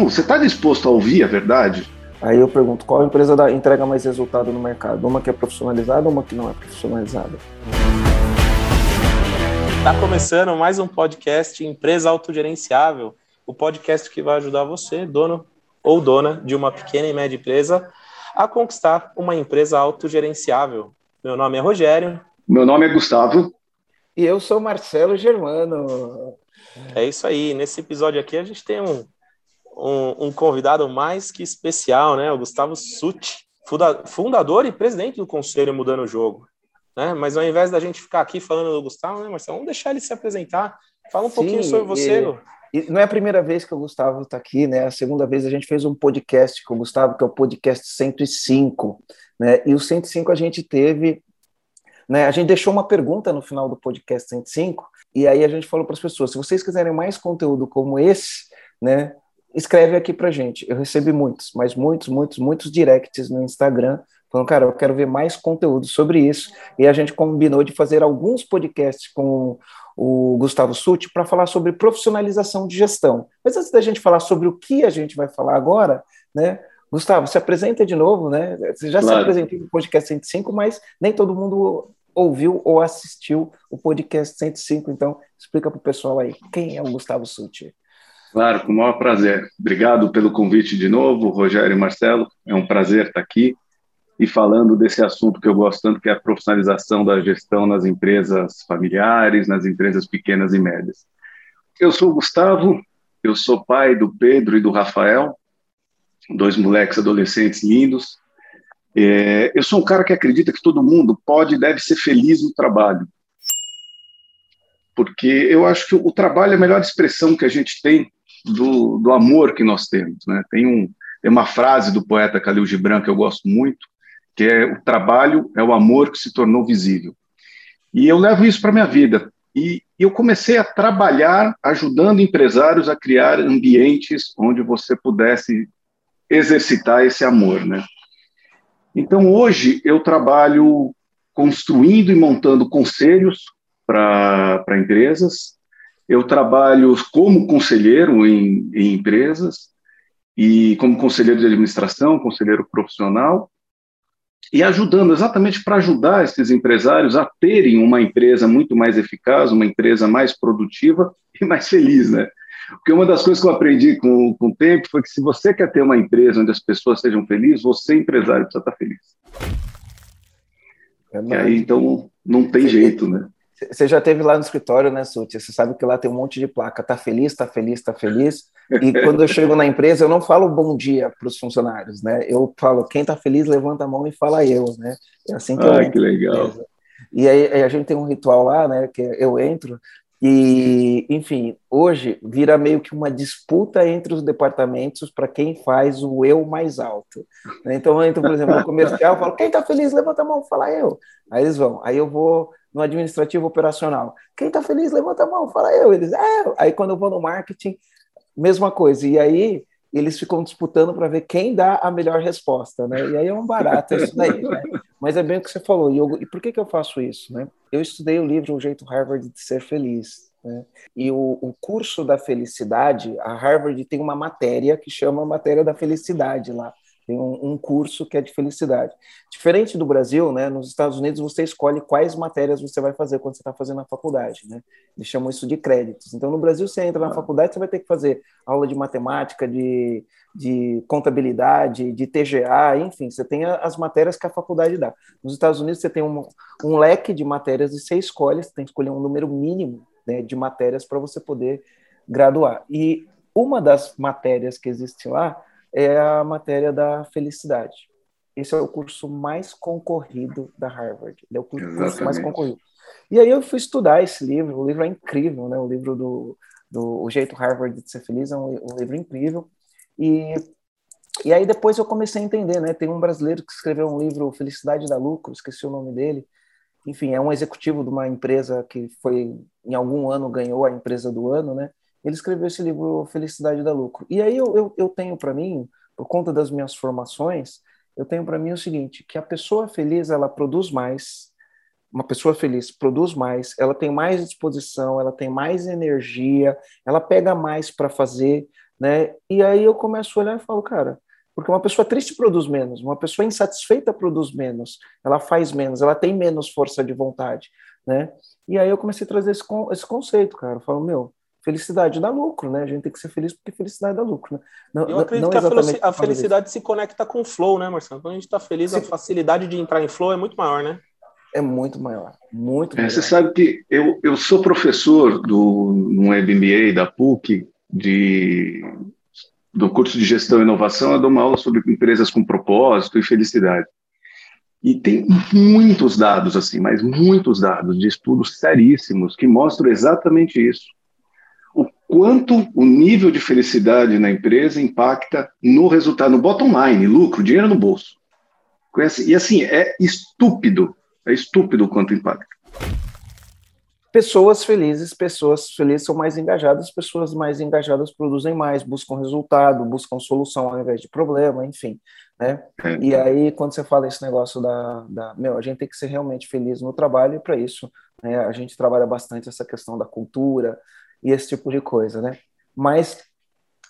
Então, você está disposto a ouvir a verdade? Aí eu pergunto, qual empresa dá, entrega mais resultado no mercado? Uma que é profissionalizada ou uma que não é profissionalizada? Está começando mais um podcast Empresa Autogerenciável, o podcast que vai ajudar você, dono ou dona de uma pequena e média empresa, a conquistar uma empresa autogerenciável. Meu nome é Rogério. Meu nome é Gustavo. E eu sou Marcelo Germano. É isso aí. Nesse episódio aqui a gente tem um, um, um convidado mais que especial, né? O Gustavo Sutti, fundador e presidente do Conselho Mudando o Jogo. Né? Mas ao invés da gente ficar aqui falando do Gustavo, né, Marcelo? Vamos deixar ele se apresentar. Fala um Sim, pouquinho sobre você. E, e não é a primeira vez que o Gustavo está aqui, né? A segunda vez a gente fez um podcast com o Gustavo, que é o podcast 105. Né? E o 105 a gente teve né? A gente deixou uma pergunta no final do podcast 105, e aí a gente falou para as pessoas: se vocês quiserem mais conteúdo como esse, né, escreve aqui para gente. Eu recebi muitos, mas muitos, muitos, muitos directs no Instagram falando, cara, eu quero ver mais conteúdo sobre isso. E a gente combinou de fazer alguns podcasts com o Gustavo Sutti para falar sobre profissionalização de gestão. Mas antes da gente falar sobre o que a gente vai falar agora, né? Gustavo, se apresenta de novo, né? Você já claro. se apresentou no podcast 105, mas nem todo mundo ouviu ou assistiu o podcast 105. Então, explica para o pessoal aí quem é o Gustavo Sutti. Claro, com o maior prazer. Obrigado pelo convite de novo, Rogério e Marcelo. É um prazer estar aqui e falando desse assunto que eu gosto tanto, que é a profissionalização da gestão nas empresas familiares, nas empresas pequenas e médias. Eu sou o Gustavo, eu sou pai do Pedro e do Rafael, dois moleques adolescentes lindos, é, eu sou um cara que acredita que todo mundo pode e deve ser feliz no trabalho. Porque eu acho que o trabalho é a melhor expressão que a gente tem do, do amor que nós temos. Né? Tem, um, tem uma frase do poeta Khalil Gibran que eu gosto muito, que é o trabalho é o amor que se tornou visível. E eu levo isso para minha vida. E eu comecei a trabalhar ajudando empresários a criar ambientes onde você pudesse exercitar esse amor, né? Então, hoje, eu trabalho construindo e montando conselhos para empresas, eu trabalho como conselheiro em, em empresas, e como conselheiro de administração, conselheiro profissional, e ajudando exatamente para ajudar esses empresários a terem uma empresa muito mais eficaz, uma empresa mais produtiva e mais feliz, né? Porque uma das coisas que eu aprendi com, com o tempo foi que se você quer ter uma empresa onde as pessoas sejam felizes, você, empresário, precisa estar feliz. É e aí, então, não tem jeito, né? Você já teve lá no escritório, né, Suti? Você sabe que lá tem um monte de placa. Tá feliz, tá feliz, tá feliz. E quando eu chego na empresa, eu não falo bom dia para os funcionários, né? Eu falo, quem tá feliz, levanta a mão e fala eu, né? É assim que ah, eu que legal. E aí a gente tem um ritual lá, né? Que eu entro, e, enfim, hoje vira meio que uma disputa entre os departamentos para quem faz o eu mais alto. Né? Então, eu entro, por exemplo, no comercial, falo, quem está feliz, levanta a mão, fala eu. Aí eles vão. Aí eu vou no administrativo operacional. Quem está feliz, levanta a mão, fala eu. Eles, é. Aí quando eu vou no marketing, mesma coisa. E aí eles ficam disputando para ver quem dá a melhor resposta, né? E aí é um barato isso daí, né? Mas é bem o que você falou. E, eu, e por que, que eu faço isso, né? Eu estudei o livro O Jeito Harvard de Ser Feliz, né? E o, o curso da felicidade, a Harvard tem uma matéria que chama Matéria da Felicidade lá tem um, um, curso que é de felicidade. Diferente do Brasil, né, nos Estados Unidos você escolhe quais matérias você vai fazer quando você está fazendo a faculdade, né? Eles chamam isso de créditos. Então, no Brasil, você entra na faculdade, você vai ter que fazer aula de matemática, de, de contabilidade, de TGA, enfim, você tem as matérias que a faculdade dá. Nos Estados Unidos, você tem um, um leque de matérias e você escolhe, você tem que escolher um número mínimo né, de matérias para você poder graduar. E uma das matérias que existe lá é a matéria da felicidade. Esse é o curso mais concorrido da Harvard. Ele é o curso Exatamente. mais concorrido. E aí eu fui estudar esse livro. O livro é incrível, né? O livro do, do O Jeito Harvard de Ser Feliz é um, um livro incrível. E, e aí depois eu comecei a entender, né? Tem um brasileiro que escreveu um livro, Felicidade da Lucro, esqueci o nome dele. Enfim, é um executivo de uma empresa que foi, em algum ano, ganhou a empresa do ano, né? Ele escreveu esse livro Felicidade da Lucro. E aí eu, eu, eu tenho para mim, por conta das minhas formações, eu tenho para mim o seguinte, que a pessoa feliz, ela produz mais, uma pessoa feliz produz mais, ela tem mais disposição, ela tem mais energia, ela pega mais para fazer, né? E aí eu começo a olhar e falo, cara, porque uma pessoa triste produz menos, uma pessoa insatisfeita produz menos, ela faz menos, ela tem menos força de vontade, né? E aí eu comecei a trazer esse, esse conceito, cara. Eu falo, meu, felicidade dá lucro, né? A gente tem que ser feliz porque felicidade dá lucro, né? Não, eu acredito não que a, felicidade se conecta com o flow, né, Marcelo? Quando a gente está feliz, a facilidade de entrar em flow é muito maior, né? É muito maior, muito é, maior. Você sabe que eu, eu sou professor do, no MBA da PUC de, do curso de Gestão e Inovação, eu dou uma aula sobre empresas com propósito e felicidade. E tem muitos dados, assim, mas muitos dados de estudos seríssimos que mostram exatamente isso. Quanto o nível de felicidade na empresa impacta no resultado, no bottom line, lucro, dinheiro no bolso. E assim, é estúpido, é estúpido o quanto impacta. Pessoas felizes, pessoas felizes são mais engajadas, pessoas mais engajadas produzem mais, buscam resultado, buscam solução ao invés de problema, enfim. Né? É. E aí, quando você fala esse negócio da, da. Meu, a gente tem que ser realmente feliz no trabalho, e para isso né, a gente trabalha bastante essa questão da cultura e esse tipo de coisa, né? Mas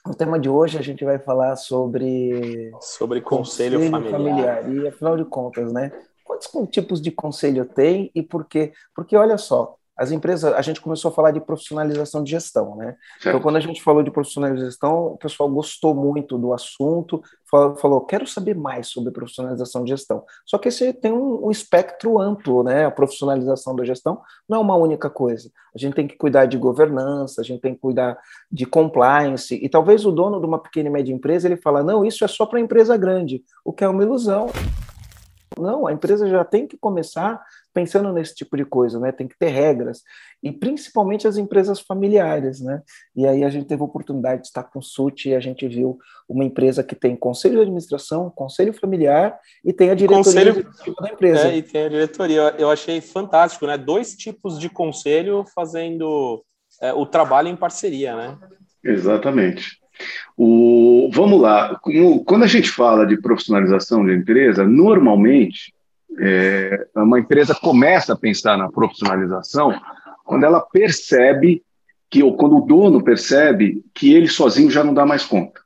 no tema de hoje a gente vai falar sobre. Sobre conselho, conselho familiar. familiar. E afinal de contas, né? Quantos tipos de conselho tem e por quê? Porque olha só, as empresas, a gente começou a falar de profissionalização de gestão, né? Certo. Então, quando a gente falou de profissionalização o pessoal gostou muito do assunto, falou, falou, quero saber mais sobre profissionalização de gestão. Só que esse tem um, um, espectro amplo, né? A profissionalização da gestão não é uma única coisa. A gente tem que cuidar de governança, a gente tem que cuidar de compliance, e talvez o dono de uma pequena e média empresa, ele fala, não, isso é só para empresa grande, o que é uma ilusão. Não, a empresa já tem que começar pensando nesse tipo de coisa, né? Tem que ter regras e principalmente as empresas familiares, né? E aí a gente teve a oportunidade de estar com o SUT e a gente viu uma empresa que tem conselho de administração, conselho familiar e tem a diretoria conselho, da empresa. É, e tem a diretoria. Eu achei fantástico, né? Dois tipos de conselho fazendo é, o trabalho em parceria, né? Exatamente. O, vamos lá, quando a gente fala de profissionalização de empresa, normalmente é, uma empresa começa a pensar na profissionalização quando ela percebe que, ou quando o dono percebe que ele sozinho já não dá mais conta.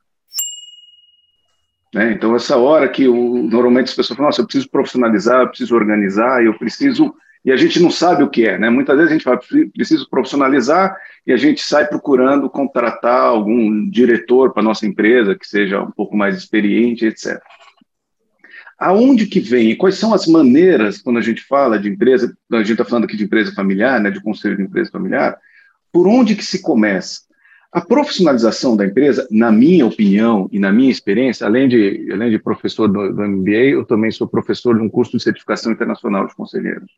Né? Então, essa hora que o, normalmente as pessoas falam, nossa, eu preciso profissionalizar, eu preciso organizar, eu preciso. E a gente não sabe o que é, né? Muitas vezes a gente fala, preciso profissionalizar e a gente sai procurando contratar algum diretor para nossa empresa que seja um pouco mais experiente, etc. Aonde que vem e quais são as maneiras, quando a gente fala de empresa, a gente está falando aqui de empresa familiar, né, de conselho de empresa familiar, por onde que se começa? A profissionalização da empresa, na minha opinião e na minha experiência, além de, além de professor do, do MBA, eu também sou professor de um curso de certificação internacional de conselheiros.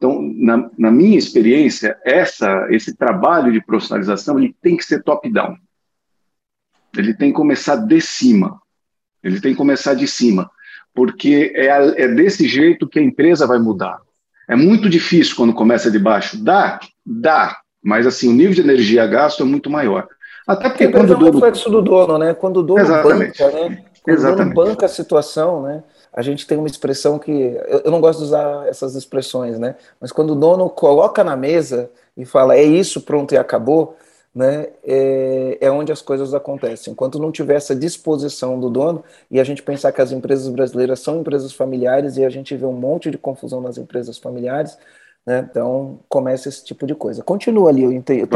Então, na, na minha experiência, essa, esse trabalho de profissionalização ele tem que ser top-down. Ele tem que começar de cima. Ele tem que começar de cima porque é, é desse jeito que a empresa vai mudar. É muito difícil quando começa de baixo. Dá, dá, mas assim, o nível de energia gasto é muito maior. Até porque é quando o dono... reflexo do dono, né? Quando o dono Exatamente. banca, né? Quando Exatamente. o dono banca a situação, né? A gente tem uma expressão que eu, eu não gosto de usar essas expressões, né? Mas quando o dono coloca na mesa e fala é isso, pronto e acabou, né, é, é, onde as coisas acontecem. Enquanto não tiver essa disposição do dono, e a gente pensar que as empresas brasileiras são empresas familiares e a gente vê um monte de confusão nas empresas familiares, né, então começa esse tipo de coisa. Continua ali, eu entendi. Eu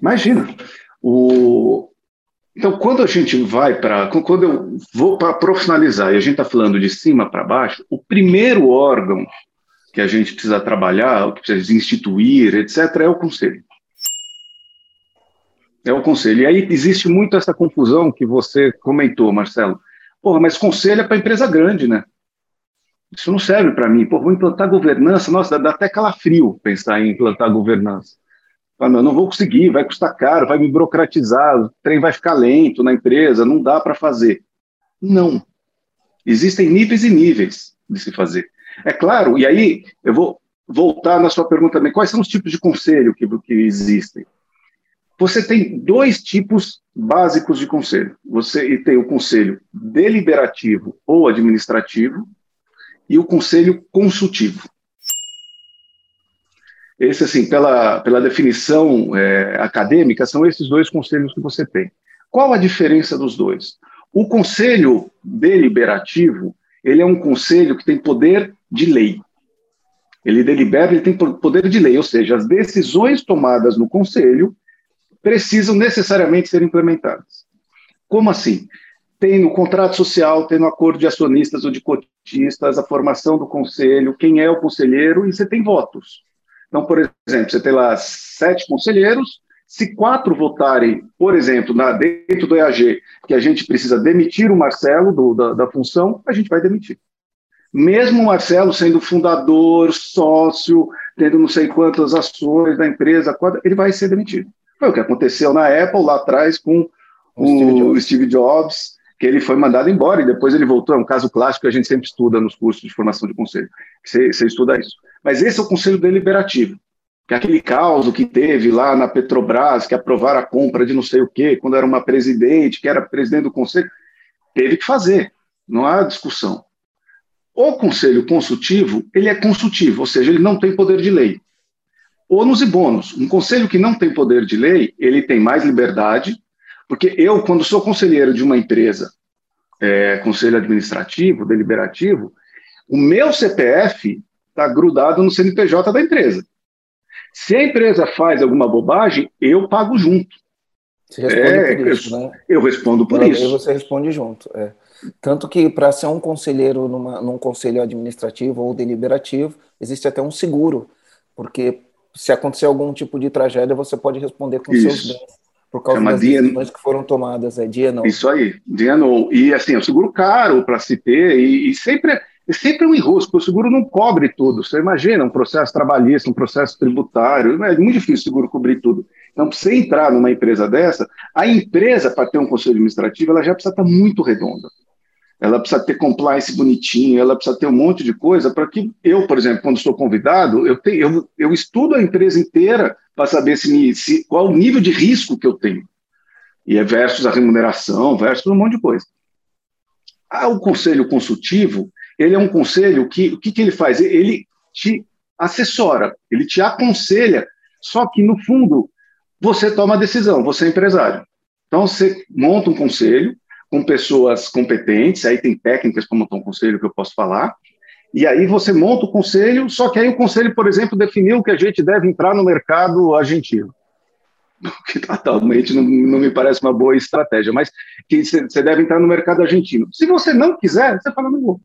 Imagina. O... Então, quando a gente vai para. Quando eu vou para profissionalizar e a gente está falando de cima para baixo, o primeiro órgão que a gente precisa trabalhar, que precisa instituir, etc., é o conselho. É o conselho. E aí existe muito essa confusão que você comentou, Marcelo. Porra, mas conselho é para empresa grande, né? Isso não serve para mim. Porra, vou implantar governança. Nossa, dá até calafrio pensar em implantar governança. Fala, não vou conseguir, vai custar caro, vai me burocratizar, o trem vai ficar lento na empresa, não dá para fazer. Não. Existem níveis e níveis de se fazer. É claro, e aí eu vou voltar na sua pergunta também, quais são os tipos de conselho que, que existem? Você tem dois tipos básicos de conselho. Você tem o conselho deliberativo ou administrativo e o conselho consultivo. Esse, assim, pela, pela definição é, acadêmica, são esses dois conselhos que você tem. Qual a diferença dos dois? O conselho deliberativo, ele é um conselho que tem poder de lei. Ele delibera, ele tem poder de lei, ou seja, as decisões tomadas no conselho precisam necessariamente ser implementadas. Como assim? Tem no contrato social, tem no acordo de acionistas ou de cotistas, a formação do conselho, quem é o conselheiro, e você tem votos. Então, por exemplo, você tem lá sete conselheiros, se quatro votarem, por exemplo, na, dentro do EAG, que a gente precisa demitir o Marcelo do, da, da função, a gente vai demitir. Mesmo o Marcelo sendo fundador, sócio, tendo não sei quantas ações da empresa, ele vai ser demitido. Foi o que aconteceu na Apple lá atrás com o, Jobs. Steve Jobs, que ele foi mandado embora e depois ele voltou. É um caso clássico que a gente sempre estuda nos cursos de formação de conselho. Você, você estuda isso. Mas esse é o conselho deliberativo. Que aquele caos que teve lá na Petrobras, que aprovaram a compra de não sei o quê, quando era uma presidente, que era presidente do conselho, teve que fazer. Não há discussão. O conselho consultivo, ele é consultivo, ou seja, ele não tem poder de lei ônus e bônus. Um conselho que não tem poder de lei, ele tem mais liberdade, porque eu, quando sou conselheiro de uma empresa, é, conselho administrativo, deliberativo, o meu CPF está grudado no CNPJ da empresa. Se a empresa faz alguma bobagem, eu pago junto. Você responde é, por isso, eu, né? Eu respondo por Aí isso. você responde junto. É. Tanto que para ser um conselheiro numa, num conselho administrativo ou deliberativo, existe até um seguro, porque se acontecer algum tipo de tragédia, você pode responder com Isso. seus bens por causa das decisões que foram tomadas. É dia não. Isso aí, dia não. E assim, é um seguro caro para se ter, e, e sempre, é sempre um enrosco, o seguro não cobre tudo. Você imagina um processo trabalhista, um processo tributário, é muito difícil o seguro cobrir tudo. Então, para você entrar numa empresa dessa, a empresa, para ter um conselho administrativo, ela já precisa estar muito redonda ela precisa ter compliance bonitinho, ela precisa ter um monte de coisa para que eu, por exemplo, quando estou convidado, eu, tenho, eu, eu estudo a empresa inteira para saber se, se, qual o nível de risco que eu tenho. E é versus a remuneração, versus um monte de coisa. Ah, o conselho consultivo, ele é um conselho que, o que, que ele faz? Ele te assessora, ele te aconselha, só que, no fundo, você toma a decisão, você é empresário. Então, você monta um conselho, com pessoas competentes, aí tem técnicas para montar um conselho que eu posso falar, e aí você monta o conselho, só que aí o conselho, por exemplo, definiu que a gente deve entrar no mercado argentino. Que totalmente não, não me parece uma boa estratégia, mas que você deve entrar no mercado argentino. Se você não quiser, você fala, não vou.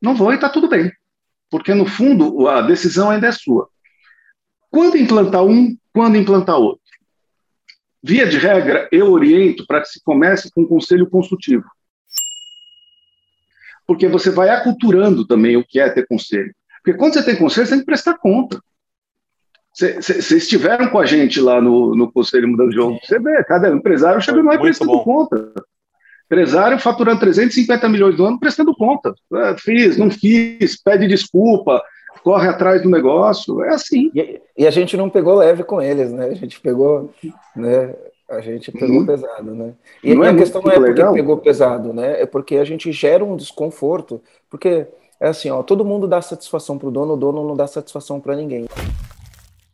Não vou e está tudo bem. Porque, no fundo, a decisão ainda é sua. Quando implantar um, quando implantar outro? Via de regra, eu oriento para que se comece com um conselho consultivo. Porque você vai aculturando também o que é ter conselho. Porque quando você tem conselho, você tem que prestar conta. Vocês estiveram com a gente lá no, no Conselho Mudando de Jogo. Você vê, cada empresário chega lá e prestando bom. conta. Empresário faturando 350 milhões do ano prestando conta. É, fiz, não fiz, pede desculpa, corre atrás do negócio, é assim. E, e, a gente não pegou leve com eles, né? A gente pegou, né? A gente pegou uhum. pesado, né? E, não e é a questão não é porque legal? pegou pesado, né? É porque a gente gera um desconforto, porque é assim, ó, todo mundo dá satisfação para o dono, o dono não dá satisfação para ninguém.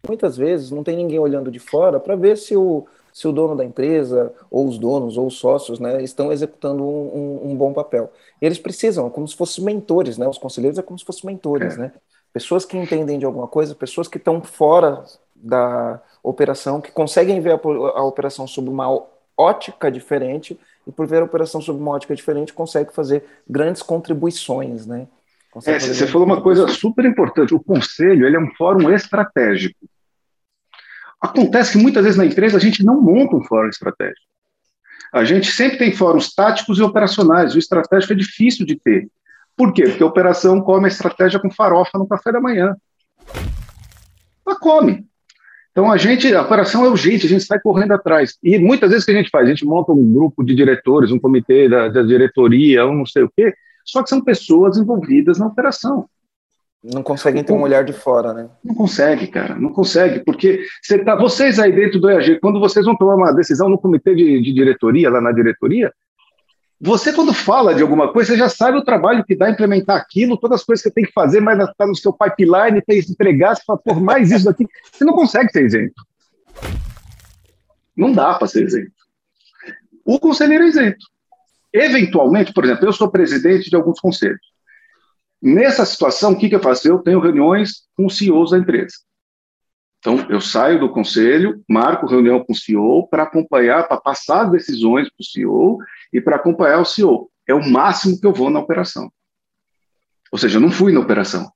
Muitas vezes não tem ninguém olhando de fora para ver se o, se o dono da empresa, ou os donos, ou os sócios, né, estão executando um, um, um bom papel. E eles precisam, como se fossem mentores, né? Os conselheiros é como se fossem mentores, é. né? pessoas que entendem de alguma coisa, pessoas que estão fora da operação, que conseguem ver a, a, operação sob uma ótica diferente e por ver a operação sob uma ótica diferente consegue fazer grandes contribuições, né? É, você falou uma coisa super importante. O conselho ele é um fórum estratégico. Acontece que muitas vezes na empresa a gente não monta um fórum estratégico. A gente sempre tem fóruns táticos e operacionais. O estratégico é difícil de ter. Por quê? Porque a operação come a estratégia com farofa no café da manhã. Ela come. Então a gente, a operação é urgente, a gente sai correndo atrás. E muitas vezes o que a gente faz? A gente monta um grupo de diretores, um comitê da, da diretoria, um não sei o quê, só que são pessoas envolvidas na operação. Não conseguem ter um olhar de fora, né? Não consegue, cara, não consegue, porque você tá, vocês aí dentro do EAG, quando vocês vão tomar uma decisão no comitê de, de diretoria, lá na diretoria, você, quando fala de alguma coisa, você já sabe o trabalho que dá implementar aquilo, todas as coisas que você tem que fazer, mas está no seu pipeline, tem que entregar, você fala, por mais isso daqui, você não consegue ser isento. Não dá para ser isento. o conselheiro é isento. Eventualmente, por exemplo, eu sou presidente de alguns conselhos. Nessa situação, o que, que eu faço? Eu tenho reuniões com os CEOs da empresa. Então, eu saio do conselho, marco reunião com o CEO para acompanhar, para passar decisões para o CEO e para acompanhar o CEO. É o máximo que eu vou na operação. Ou seja, eu não fui na operação.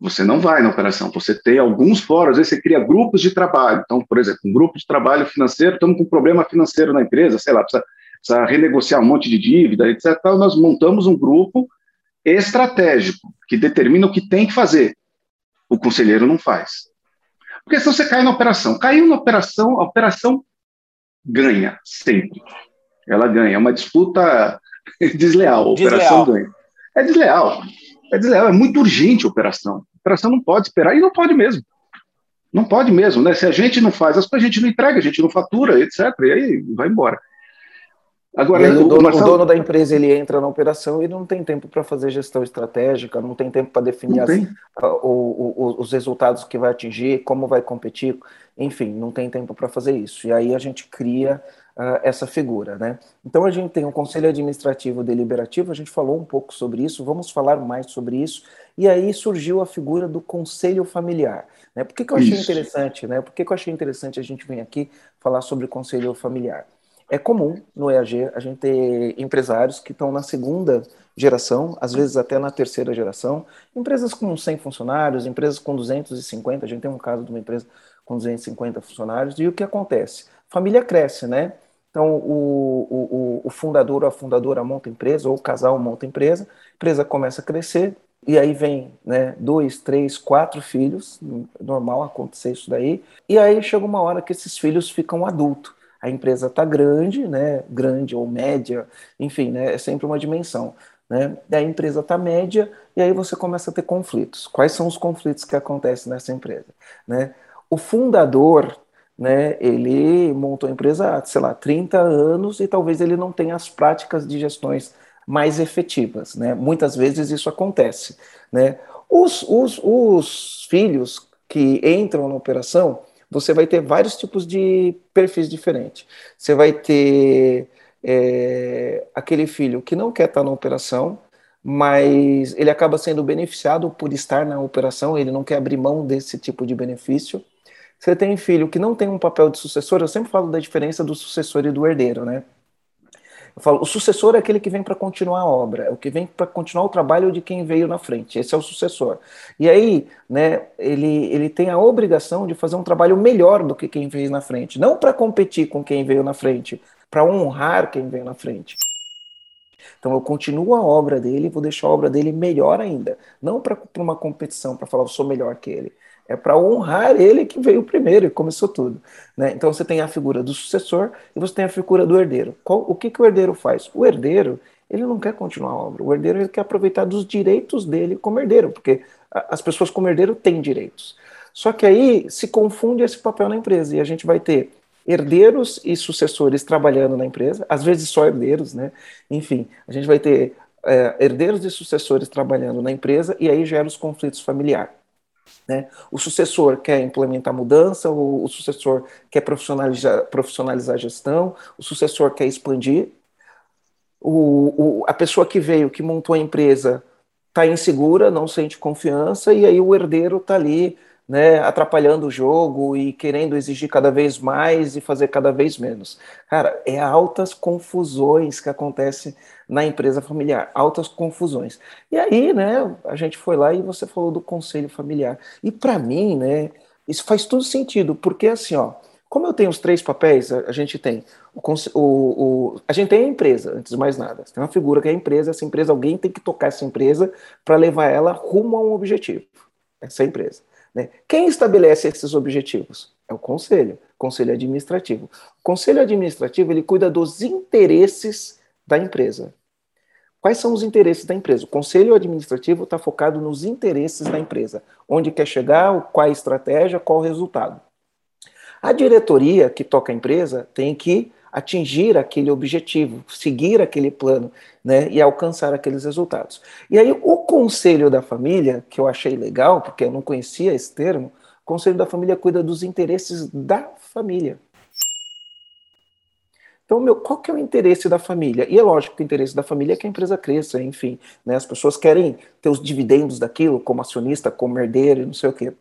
Você não vai na operação. Você tem alguns fóruns, às vezes você cria grupos de trabalho. Então, por exemplo, um grupo de trabalho financeiro, estamos com um problema financeiro na empresa, sei lá, precisa, precisa renegociar um monte de dívida, etc. Então, nós montamos um grupo estratégico que determina o que tem que fazer. O conselheiro não faz. Porque se você cai na operação, caiu na operação, a operação ganha sempre. Ela ganha. É uma disputa desleal. A operação ganha. É desleal. É desleal. É muito urgente a operação. A operação não pode esperar e não pode mesmo. Não pode mesmo, né? Se a gente não faz as coisas, a gente não entrega, a gente não fatura, etc. E aí vai embora. Agora, o, dono, Marcelo... o, dono, da empresa ele entra na operação e não tem tempo para fazer gestão estratégica, não tem tempo para definir as, o, o, os resultados que vai atingir, como vai competir, enfim, não tem tempo para fazer isso. E aí a gente cria uh, essa figura, né? Então a gente tem um conselho administrativo deliberativo, a gente falou um pouco sobre isso, vamos falar mais sobre isso. E aí surgiu a figura do conselho familiar. Né? Por que, que eu achei isso. interessante, né? Por que, que eu achei interessante a gente vir aqui falar sobre conselho familiar? É comum no EAG a gente ter empresários que estão na segunda geração, às vezes até na terceira geração, empresas com 100 funcionários, empresas com 250, a gente tem um caso de uma empresa com 250 funcionários, e o que acontece? Família cresce, né? Então, o, o, o fundador ou a fundadora monta empresa, ou o casal monta empresa, empresa começa a crescer, e aí vem né, dois, três, quatro filhos, normal acontecer isso daí, e aí chega uma hora que esses filhos ficam adultos a empresa está grande, né, grande ou média, enfim, né, é sempre uma dimensão. Né? E a empresa está média e aí você começa a ter conflitos. Quais são os conflitos que acontecem nessa empresa? Né? O fundador, né, ele montou a empresa há, sei lá, 30 anos e talvez ele não tenha as práticas de gestões mais efetivas. Né? Muitas vezes isso acontece. Né? Os, os, os filhos que entram na operação, você vai ter vários tipos de perfis diferentes. Você vai ter é, aquele filho que não quer estar na operação, mas ele acaba sendo beneficiado por estar na operação, ele não quer abrir mão desse tipo de benefício. Você tem filho que não tem um papel de sucessor, eu sempre falo da diferença do sucessor e do herdeiro, né? Eu falo, o sucessor é aquele que vem para continuar a obra, é o que vem para continuar o trabalho de quem veio na frente. Esse é o sucessor. E aí, né, ele, ele tem a obrigação de fazer um trabalho melhor do que quem veio na frente, não para competir com quem veio na frente, para honrar quem veio na frente. Então eu continuo a obra dele vou deixar a obra dele melhor ainda, não para uma competição, para falar eu sou melhor que ele é para honrar ele que veio primeiro e começou tudo. Né? Então você tem a figura do sucessor e você tem a figura do herdeiro. Qual, o que, que o herdeiro faz? O herdeiro ele não quer continuar a obra. O herdeiro ele quer aproveitar dos direitos dele como herdeiro, porque as pessoas como herdeiro têm direitos. Só que aí se confunde esse papel na empresa e a gente vai ter herdeiros e sucessores trabalhando na empresa, às vezes só herdeiros, né? Enfim, a gente vai ter é, herdeiros e sucessores trabalhando na empresa e aí gera os conflitos familiares. Né? O sucessor quer implementar mudança, o, o sucessor quer profissionalizar, profissionalizar a gestão, o sucessor quer expandir. O, o, a pessoa que veio, que montou a empresa, está insegura, não sente confiança, e aí o herdeiro está ali né, atrapalhando o jogo e querendo exigir cada vez mais e fazer cada vez menos. Cara, é altas confusões que acontecem na empresa familiar, altas confusões. E aí, né, a gente foi lá e você falou do conselho familiar. E para mim, né, isso faz todo sentido, porque assim, ó, como eu tenho os três papéis, a, gente tem o, o, o, a gente tem a empresa, antes de mais nada. Tem uma figura que é a empresa, essa empresa, alguém tem que tocar essa empresa para levar ela rumo a um objetivo. Essa é a empresa. Né? Quem estabelece esses objetivos? É o conselho, conselho administrativo. O conselho administrativo ele cuida dos interesses da empresa. Quais são os interesses da empresa? O conselho administrativo está focado nos interesses da empresa, onde quer chegar, qual a estratégia, qual o resultado. A diretoria que toca a empresa tem que atingir aquele objetivo, seguir aquele plano, né, e alcançar aqueles resultados. E aí o conselho da família, que eu achei legal, porque eu não conhecia esse termo, o conselho da família cuida dos interesses da família. Então, meu, qual que é o interesse da família? E é lógico que o interesse da família é que a empresa cresça, enfim, né? As pessoas querem ter os dividendos daquilo, como acionista, como herdeiro, não sei o quê.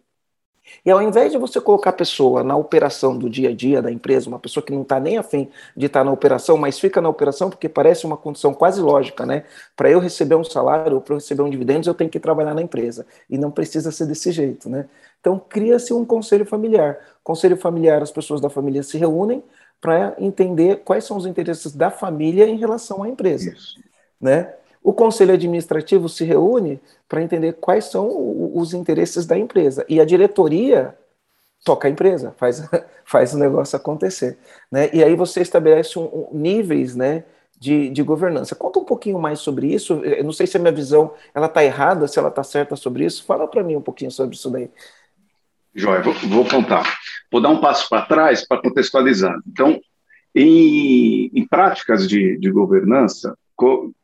E ao invés de você colocar a pessoa na operação do dia a dia da empresa, uma pessoa que não está nem afim de estar tá na operação, mas fica na operação porque parece uma condição quase lógica, né? Para eu receber um salário ou para eu receber um dividendo, eu tenho que trabalhar na empresa. E não precisa ser desse jeito, né? Então cria-se um conselho familiar. Conselho familiar, as pessoas da família se reúnem para entender quais são os interesses da família em relação à empresa, Isso. né? O conselho administrativo se reúne para entender quais são os interesses da empresa. E a diretoria toca a empresa, faz, faz o negócio acontecer. Né? E aí você estabelece um, um, níveis né, de, de governança. Conta um pouquinho mais sobre isso. Eu não sei se a minha visão ela está errada, se ela está certa sobre isso. Fala para mim um pouquinho sobre isso daí. Joia, vou, vou contar. Vou dar um passo para trás para contextualizar. Então, em, em práticas de, de governança,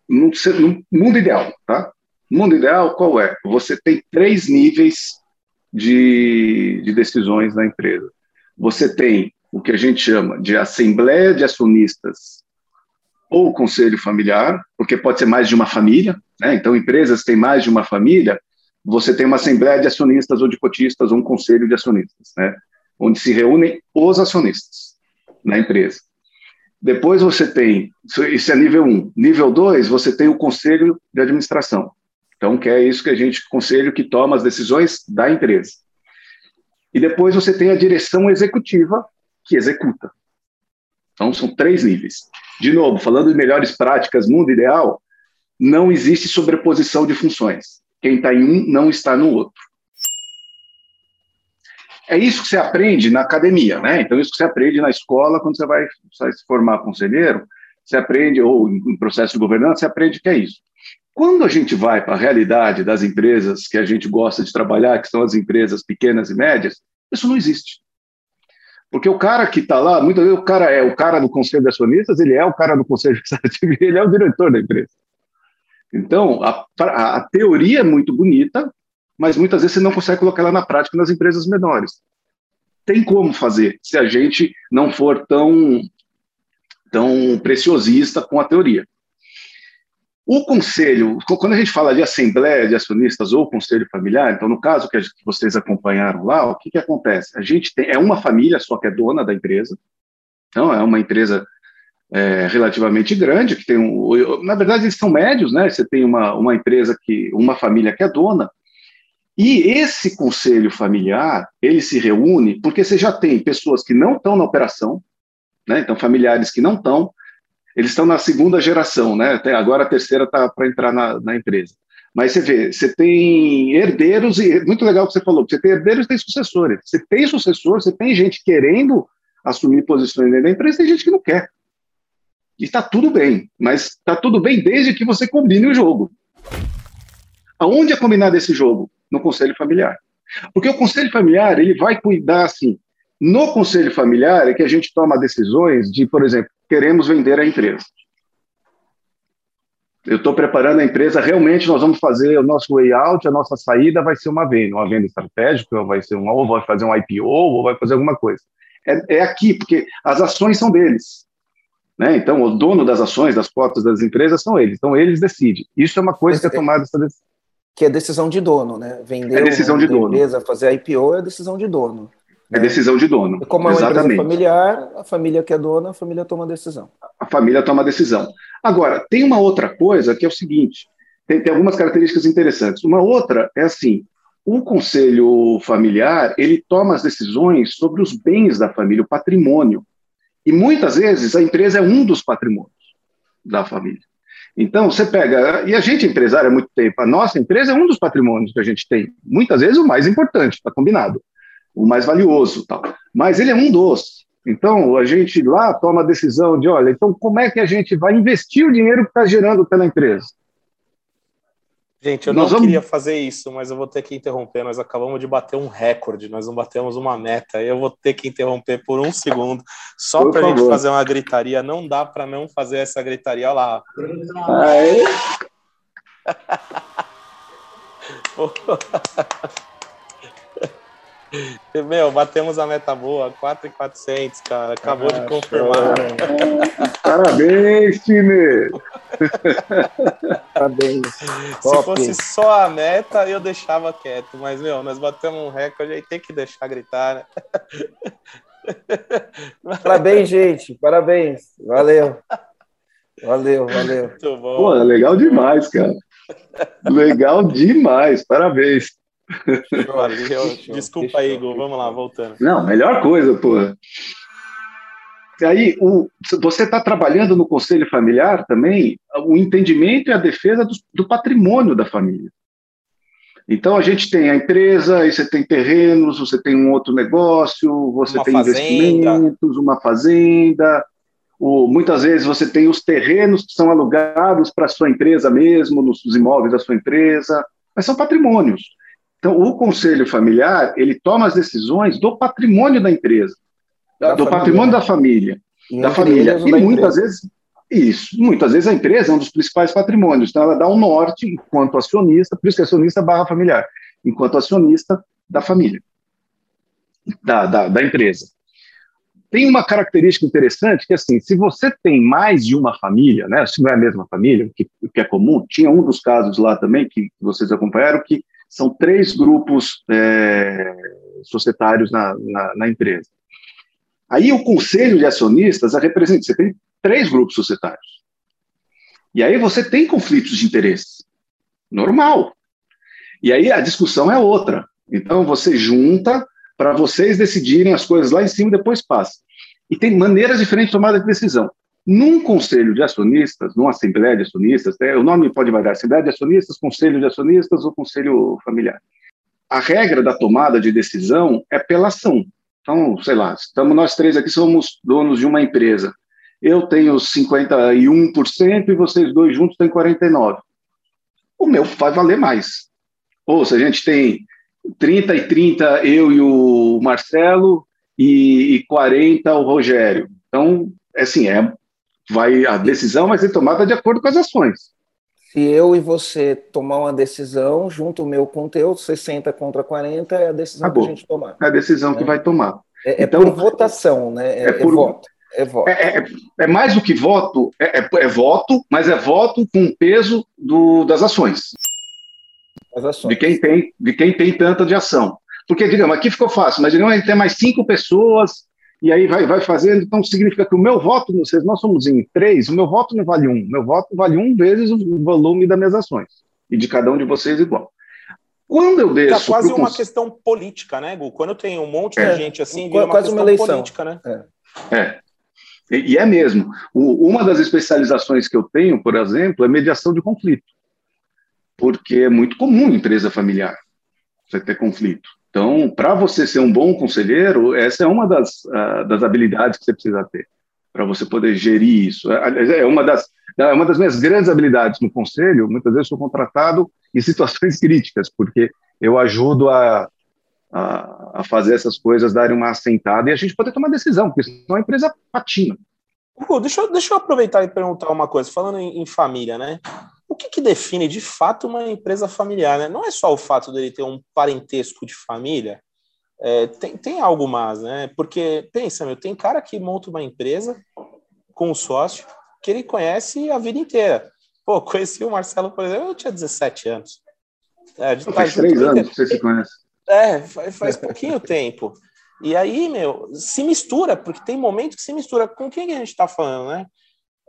no, no mundo ideal, tá? No mundo ideal, qual é? Você tem três níveis de, de decisões na empresa. Você tem o que a gente chama de assembleia de acionistas ou conselho familiar, porque pode ser mais de uma família, né? Então, empresas têm mais de uma família, você tem uma assembleia de acionistas ou de cotistas ou um conselho de acionistas, né? Onde se reúnem os acionistas na empresa. Depois você tem, isso é nível 1. Um. Nível 2, você tem o conselho de administração. Então, que é isso que a gente, conselho que toma as decisões da empresa. E depois você tem a direção executiva, que executa. Então, são três níveis. De novo, falando de melhores práticas, mundo ideal, não existe sobreposição de funções. Quem está em um não está no outro. É isso que você aprende na academia, né? Então, isso que você aprende na escola quando você vai, vai se formar conselheiro, você aprende, ou em processo de governança, você aprende que é isso. Quando a gente vai para a realidade das empresas que a gente gosta de trabalhar, que são as empresas pequenas e médias, isso não existe. Porque o cara que está lá, muitas vezes o cara é o cara do conselho de acionistas, ele é o cara do conselho administrativo, ele é o diretor da empresa. Então, a, a, a teoria é muito bonita, mas muitas vezes você não consegue colocar ela na prática nas empresas menores. Tem como fazer, se a gente não for tão, tão preciosista com a teoria. O conselho, quando a gente fala de assembleia de acionistas ou conselho familiar, então no caso que, vocês acompanharam lá, o que, que acontece? A gente tem, é uma família só que é dona da empresa, então é uma empresa é, relativamente grande, que tem um, na verdade eles são médios, né? Você tem uma, uma empresa que, uma família que é dona, e esse conselho familiar, ele se reúne porque você já tem pessoas que não estão na operação, né? então familiares que não estão, eles estão na segunda geração, né? Até agora a terceira está para entrar na, na, empresa. Mas você vê, você tem herdeiros, e muito legal o que você falou, você tem herdeiros e tem sucessores. Você tem sucessor, você tem gente querendo assumir posições dentro da empresa, tem gente que não quer. E está tudo bem, mas está tudo bem desde que você combine o jogo. Aonde é combinado esse jogo? No conselho familiar. Porque o conselho familiar, ele vai cuidar, assim, no conselho familiar é que a gente toma decisões de, por exemplo, queremos vender a empresa. Eu estou preparando a empresa, realmente nós vamos fazer o nosso layout, a nossa saída vai ser uma venda, uma venda estratégica, ou vai ser uma, ou vai fazer um IPO, ou vai fazer alguma coisa. É, é aqui, porque as ações são deles. Né? Então, o dono das ações, das cotas das empresas são eles. Então, eles decidem. Isso é uma coisa que é tomada essa decisão que é decisão de dono, né? Vender é decisão de dono. empresa, fazer IPO é decisão de dono. É né? decisão de dono. E como é uma Exatamente. empresa familiar, a família que é dona, a família toma a decisão. A família toma a decisão. Agora, tem uma outra coisa que é o seguinte: tem, tem algumas características interessantes. Uma outra é assim: o conselho familiar ele toma as decisões sobre os bens da família, o patrimônio. E muitas vezes a empresa é um dos patrimônios da família. Então, você pega, e a gente empresário há muito tempo, a nossa empresa é um dos patrimônios que a gente tem, muitas vezes o mais importante, está combinado, o mais valioso, tal. mas ele é um dos. Então, a gente lá toma a decisão de, olha, então como é que a gente vai investir o dinheiro que está gerando pela empresa? Gente, eu nós não vamos... queria fazer isso, mas eu vou ter que interromper. Nós acabamos de bater um recorde, nós não batemos uma meta. Eu vou ter que interromper por um segundo, só para a gente fazer uma gritaria. Não dá para não fazer essa gritaria. Olha lá. Aê. Meu, batemos a meta boa, 4,400, cara. Acabou ah, de confirmar. Parabéns, time! Parabéns. Se Top. fosse só a meta, eu deixava quieto. Mas, meu, nós batemos um recorde aí, tem que deixar gritar, né? Parabéns, gente. Parabéns. Valeu. Valeu, valeu. Muito bom. Pô, legal demais, cara. Legal demais. Parabéns. Valeu. Desculpa aí, Igor. Vamos lá, voltando. Não, melhor coisa, pô. Aí, o, você está trabalhando no conselho familiar também o entendimento e a defesa do, do patrimônio da família. Então, a gente tem a empresa, aí você tem terrenos, você tem um outro negócio, você uma tem fazenda. investimentos, uma fazenda. Muitas vezes você tem os terrenos que são alugados para a sua empresa mesmo, nos imóveis da sua empresa, mas são patrimônios. Então, o conselho familiar, ele toma as decisões do patrimônio da empresa, da do família. patrimônio da família, e da família. E muitas empresa. vezes, isso, muitas vezes a empresa é um dos principais patrimônios, então ela dá um norte enquanto acionista, por isso que é acionista barra familiar, enquanto acionista da família, da, da, da empresa. Tem uma característica interessante que, assim, se você tem mais de uma família, né, se não é a mesma família, o que, que é comum, tinha um dos casos lá também que vocês acompanharam, que são três grupos é, societários na, na, na, empresa. Aí o conselho de acionistas representa, você tem três grupos societários. E aí você tem conflitos de interesse. Normal. E aí a discussão é outra. Então você junta para vocês decidirem as coisas lá em cima e depois passa. E tem maneiras diferentes de tomada de decisão. Num conselho de acionistas, numa assembleia de acionistas, né, o nome pode variar, assembleia de acionistas, conselho de acionistas ou conselho familiar. A regra da tomada de decisão é pela ação. Então, sei lá, estamos nós três aqui somos donos de uma empresa. Eu tenho 51% e vocês dois juntos têm 49%. O meu vai valer mais. Ou se a gente tem 30 e 30 eu e o Marcelo e, e 40 o Rogério. Então, é assim, é vai a decisão vai ser tomada de acordo com as ações. Se eu e você tomar uma decisão, junto o meu com o teu, 60 contra 40, é a decisão Acabou. que a gente tomar. É a decisão né? que vai tomar. É, é então, por votação, né? É, é, é por, voto. É, voto. É, é, é, mais do que voto, é, voto, mas é voto com o peso do, das ações. As ações. De quem tem, de quem tem tanta de ação. Porque, digamos, aqui ficou fácil, mas digamos, tem mais cinco pessoas e aí vai, vai fazendo, então significa que o meu voto, vocês, nós somos em três, o meu voto não vale um, meu voto vale um vezes o volume das minhas ações, e de cada um de vocês igual. Quando eu deixo... É quase uma cons... questão política, né, Gu? Quando tem um monte é. de gente assim, vira uma quase uma eleição. política, né? É. é. E, e, é mesmo. O, uma das especializações que eu tenho, por exemplo, é mediação de conflito, porque é muito comum em empresa familiar você ter conflito. Então, para você ser um bom conselheiro, essa é uma das, uh, das habilidades que você precisa ter, para você poder gerir isso. É, é, uma das, é uma das minhas grandes habilidades no conselho. Muitas vezes sou contratado em situações críticas, porque eu ajudo a, a, a, fazer essas coisas darem uma assentada e a gente poder tomar decisão, porque senão a empresa patina. deixa, eu, deixa eu aproveitar e perguntar uma coisa, falando em, em família, né? O que, que, define de fato uma empresa familiar? Né? Não é só o fato dele ter um parentesco de família, é, tem, tem algo mais, né? Porque, pensa, meu, tem cara que monta uma empresa com um sócio que ele conhece a vida inteira. Pô, conheci o Marcelo, por exemplo, eu tinha 17 anos. É, de faz três anos que você se conhece. É, faz, faz pouquinho tempo. E aí, meu, se mistura, porque tem momentos que se mistura. Com quem que a gente está falando, né?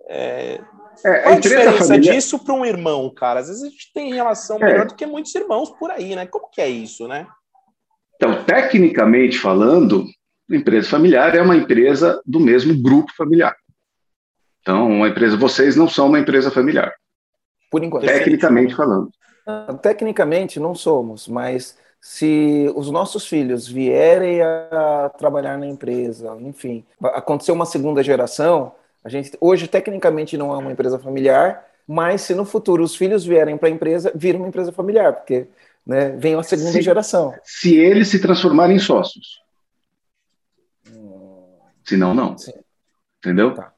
É, é, Qual a, a diferença família... disso para um irmão, cara? Às vezes a gente tem relação é. melhor do que muitos irmãos por aí, né? Como que é isso, né? Então, tecnicamente falando, empresa familiar é uma empresa do mesmo grupo familiar. Então, uma empresa, vocês não são uma empresa familiar. Por enquanto. Tecnicamente falando. Tecnicamente não somos, mas se os nossos filhos vierem a trabalhar na empresa, enfim, aconteceu uma segunda geração, a gente hoje tecnicamente não é uma empresa familiar, mas se no futuro os filhos vierem para a empresa, vira uma empresa familiar, porque né, vem a segunda se, geração. Se eles se transformarem em sócios. Se não, não. Sim. Entendeu? Tá.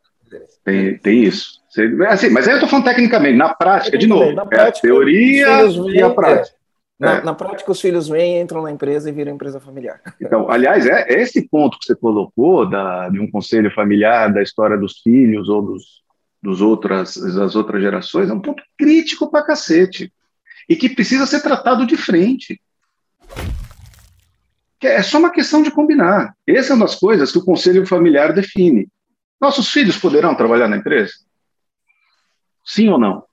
Tem, tem isso. Assim, mas aí eu estou falando tecnicamente, na prática, de novo. Na prática, é a teoria e a prática. Na, é. na, prática, os filhos vêm, entram na empresa e viram empresa familiar. Então, aliás, é, é esse ponto que você colocou da, de um conselho familiar, da história dos filhos ou dos, dos outras, das outras gerações, é um ponto crítico para cacete. E que precisa ser tratado de frente. É só uma questão de combinar. Essa é uma das coisas que o conselho familiar define. Nossos filhos poderão trabalhar na empresa? Sim ou não?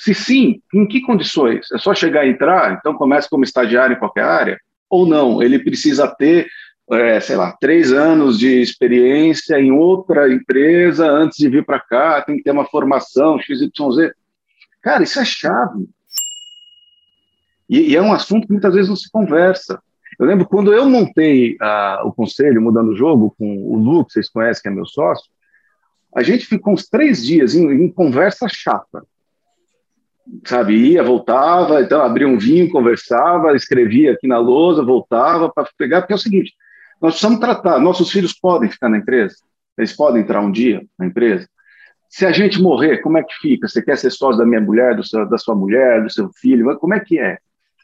Se sim, em que condições? É só chegar e entrar, então começa como estagiário em qualquer área? Ou não? Ele precisa ter, é, sei lá, três anos de experiência em outra empresa antes de vir para cá, tem que ter uma formação XYZ. Cara, isso é chave. E, e, é um assunto que muitas vezes não se conversa. Eu lembro quando eu montei uh, o conselho Mudando o Jogo com o Lu, que vocês conhecem, que é meu sócio, a gente ficou uns três dias em, em conversa chata sabe, ia, voltava, então abria um vinho, conversava, escrevia aqui na lousa, voltava para pegar, porque é o seguinte, nós precisamos tratar, nossos filhos podem ficar na empresa, eles podem entrar um dia na empresa, se a gente morrer, como é que fica? Você quer ser sócio da minha mulher, do seu, da sua mulher, do seu filho, como é que é?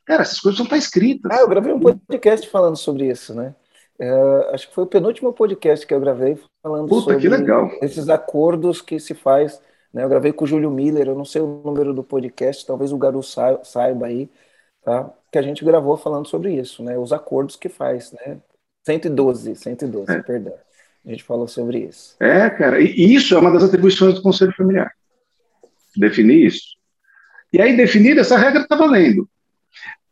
Cara, essas coisas não estão escritas. Ah, eu gravei um podcast falando sobre isso, né? É, acho que foi o penúltimo podcast que eu gravei falando Puta, sobre esses acordos que se faz né? Eu gravei com o Júlio Miller, eu não sei o número do podcast, talvez o Garu saiba aí, tá? que a gente gravou falando sobre isso, né? os acordos que faz. Né? 112, 112, é. perdão. A gente falou sobre isso. É, cara, e isso é uma das atribuições do Conselho Familiar. Definir isso. E aí, definida, essa regra está valendo.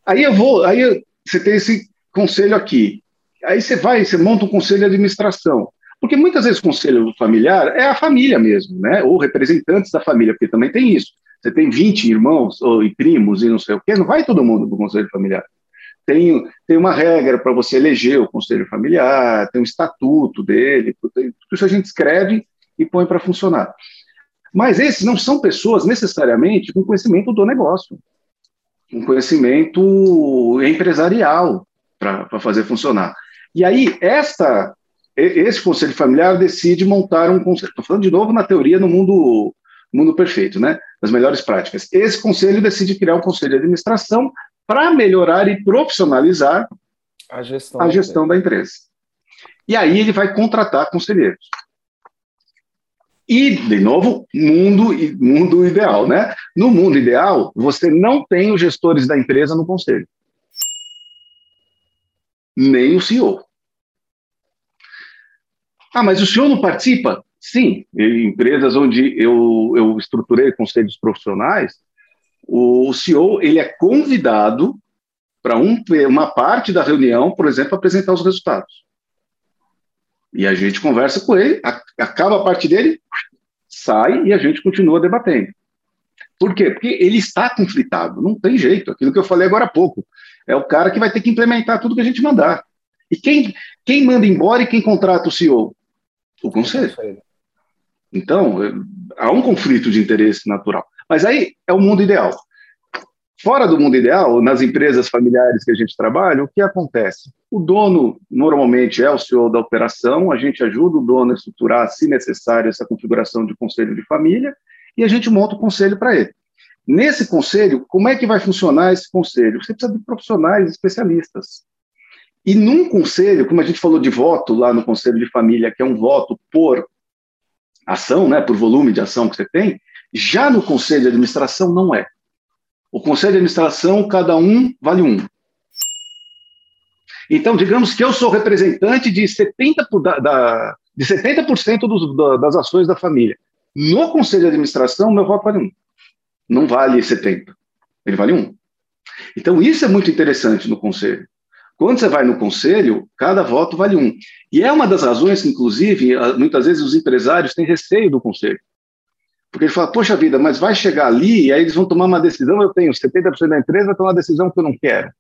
Aí eu vou, aí você tem esse conselho aqui. Aí você vai, você monta um conselho de administração. Porque muitas vezes o conselho familiar é a família mesmo, né? ou representantes da família, porque também tem isso. Você tem 20 irmãos ou, e primos e não sei o quê, não vai todo mundo para o conselho familiar. Tem, tem uma regra para você eleger o conselho familiar, tem um estatuto dele, tudo isso a gente escreve e põe para funcionar. Mas esses não são pessoas necessariamente com conhecimento do negócio, com conhecimento empresarial para fazer funcionar. E aí, esta esse conselho familiar decide montar um conselho. Estou falando de novo na teoria no mundo, mundo perfeito, né? Das melhores práticas. Esse conselho decide criar um conselho de administração para melhorar e profissionalizar a gestão, a gestão da empresa. E aí ele vai contratar conselheiros. E, de novo, mundo, mundo ideal, né? No mundo ideal, você não tem os gestores da empresa no conselho. Nem o CEO. Ah, mas o senhor não participa? Sim, em empresas onde eu, eu estruturei conselhos profissionais, o CEO ele é convidado para um, uma parte da reunião, por exemplo, apresentar os resultados. E a gente conversa com ele, acaba a parte dele, sai e a gente continua debatendo. Por quê? Porque ele está conflitado, não tem jeito. Aquilo que eu falei agora há pouco. É o cara que vai ter que implementar tudo que a gente mandar. E quem, quem manda embora e quem contrata o CEO? O conselho. Então, há um conflito de interesse natural. Mas aí é o mundo ideal. Fora do mundo ideal, nas empresas familiares que a gente trabalha, o que acontece? O dono normalmente é o senhor da operação, a gente ajuda o dono a estruturar, se necessário, essa configuração de conselho de família e a gente monta o conselho para ele. Nesse conselho, como é que vai funcionar esse conselho? Você precisa de profissionais especialistas. E num conselho, como a gente falou de voto lá no conselho de família, que é um voto por ação, né, por volume de ação que você tem, já no conselho de administração não é. O conselho de administração, cada um vale um. Então, digamos que eu sou representante de 70%, da, da, de 70 dos, da, das ações da família. No conselho de administração, meu voto vale um. Não vale 70. Ele vale um. Então, isso é muito interessante no conselho. Quando você vai no conselho, cada voto vale um. E é uma das razões que, inclusive, muitas vezes os empresários têm receio do conselho. Porque ele fala, poxa vida, mas vai chegar ali e aí eles vão tomar uma decisão, eu tenho 70% da empresa, vai tomar uma decisão que eu não quero.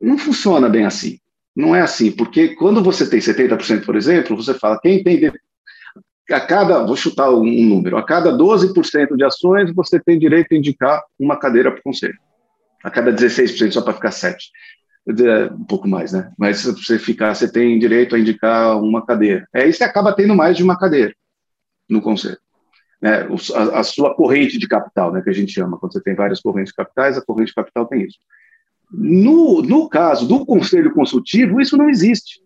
Não funciona bem assim. Não é assim, porque quando você tem 70%, por exemplo, você fala, quem tem a cada, vou chutar um número, a cada 12% de ações, você tem direito a indicar uma cadeira para o conselho a cada 16%, só para ficar 7%. Um pouco mais, né? Mas se você ficar, você tem direito a indicar uma cadeira. É, aí você acaba tendo mais de uma cadeira no conselho. né, a, a, sua corrente de capital, né, que a gente chama, quando você tem várias correntes capitais, a corrente de capital tem isso. No, no caso do conselho consultivo, isso não existe.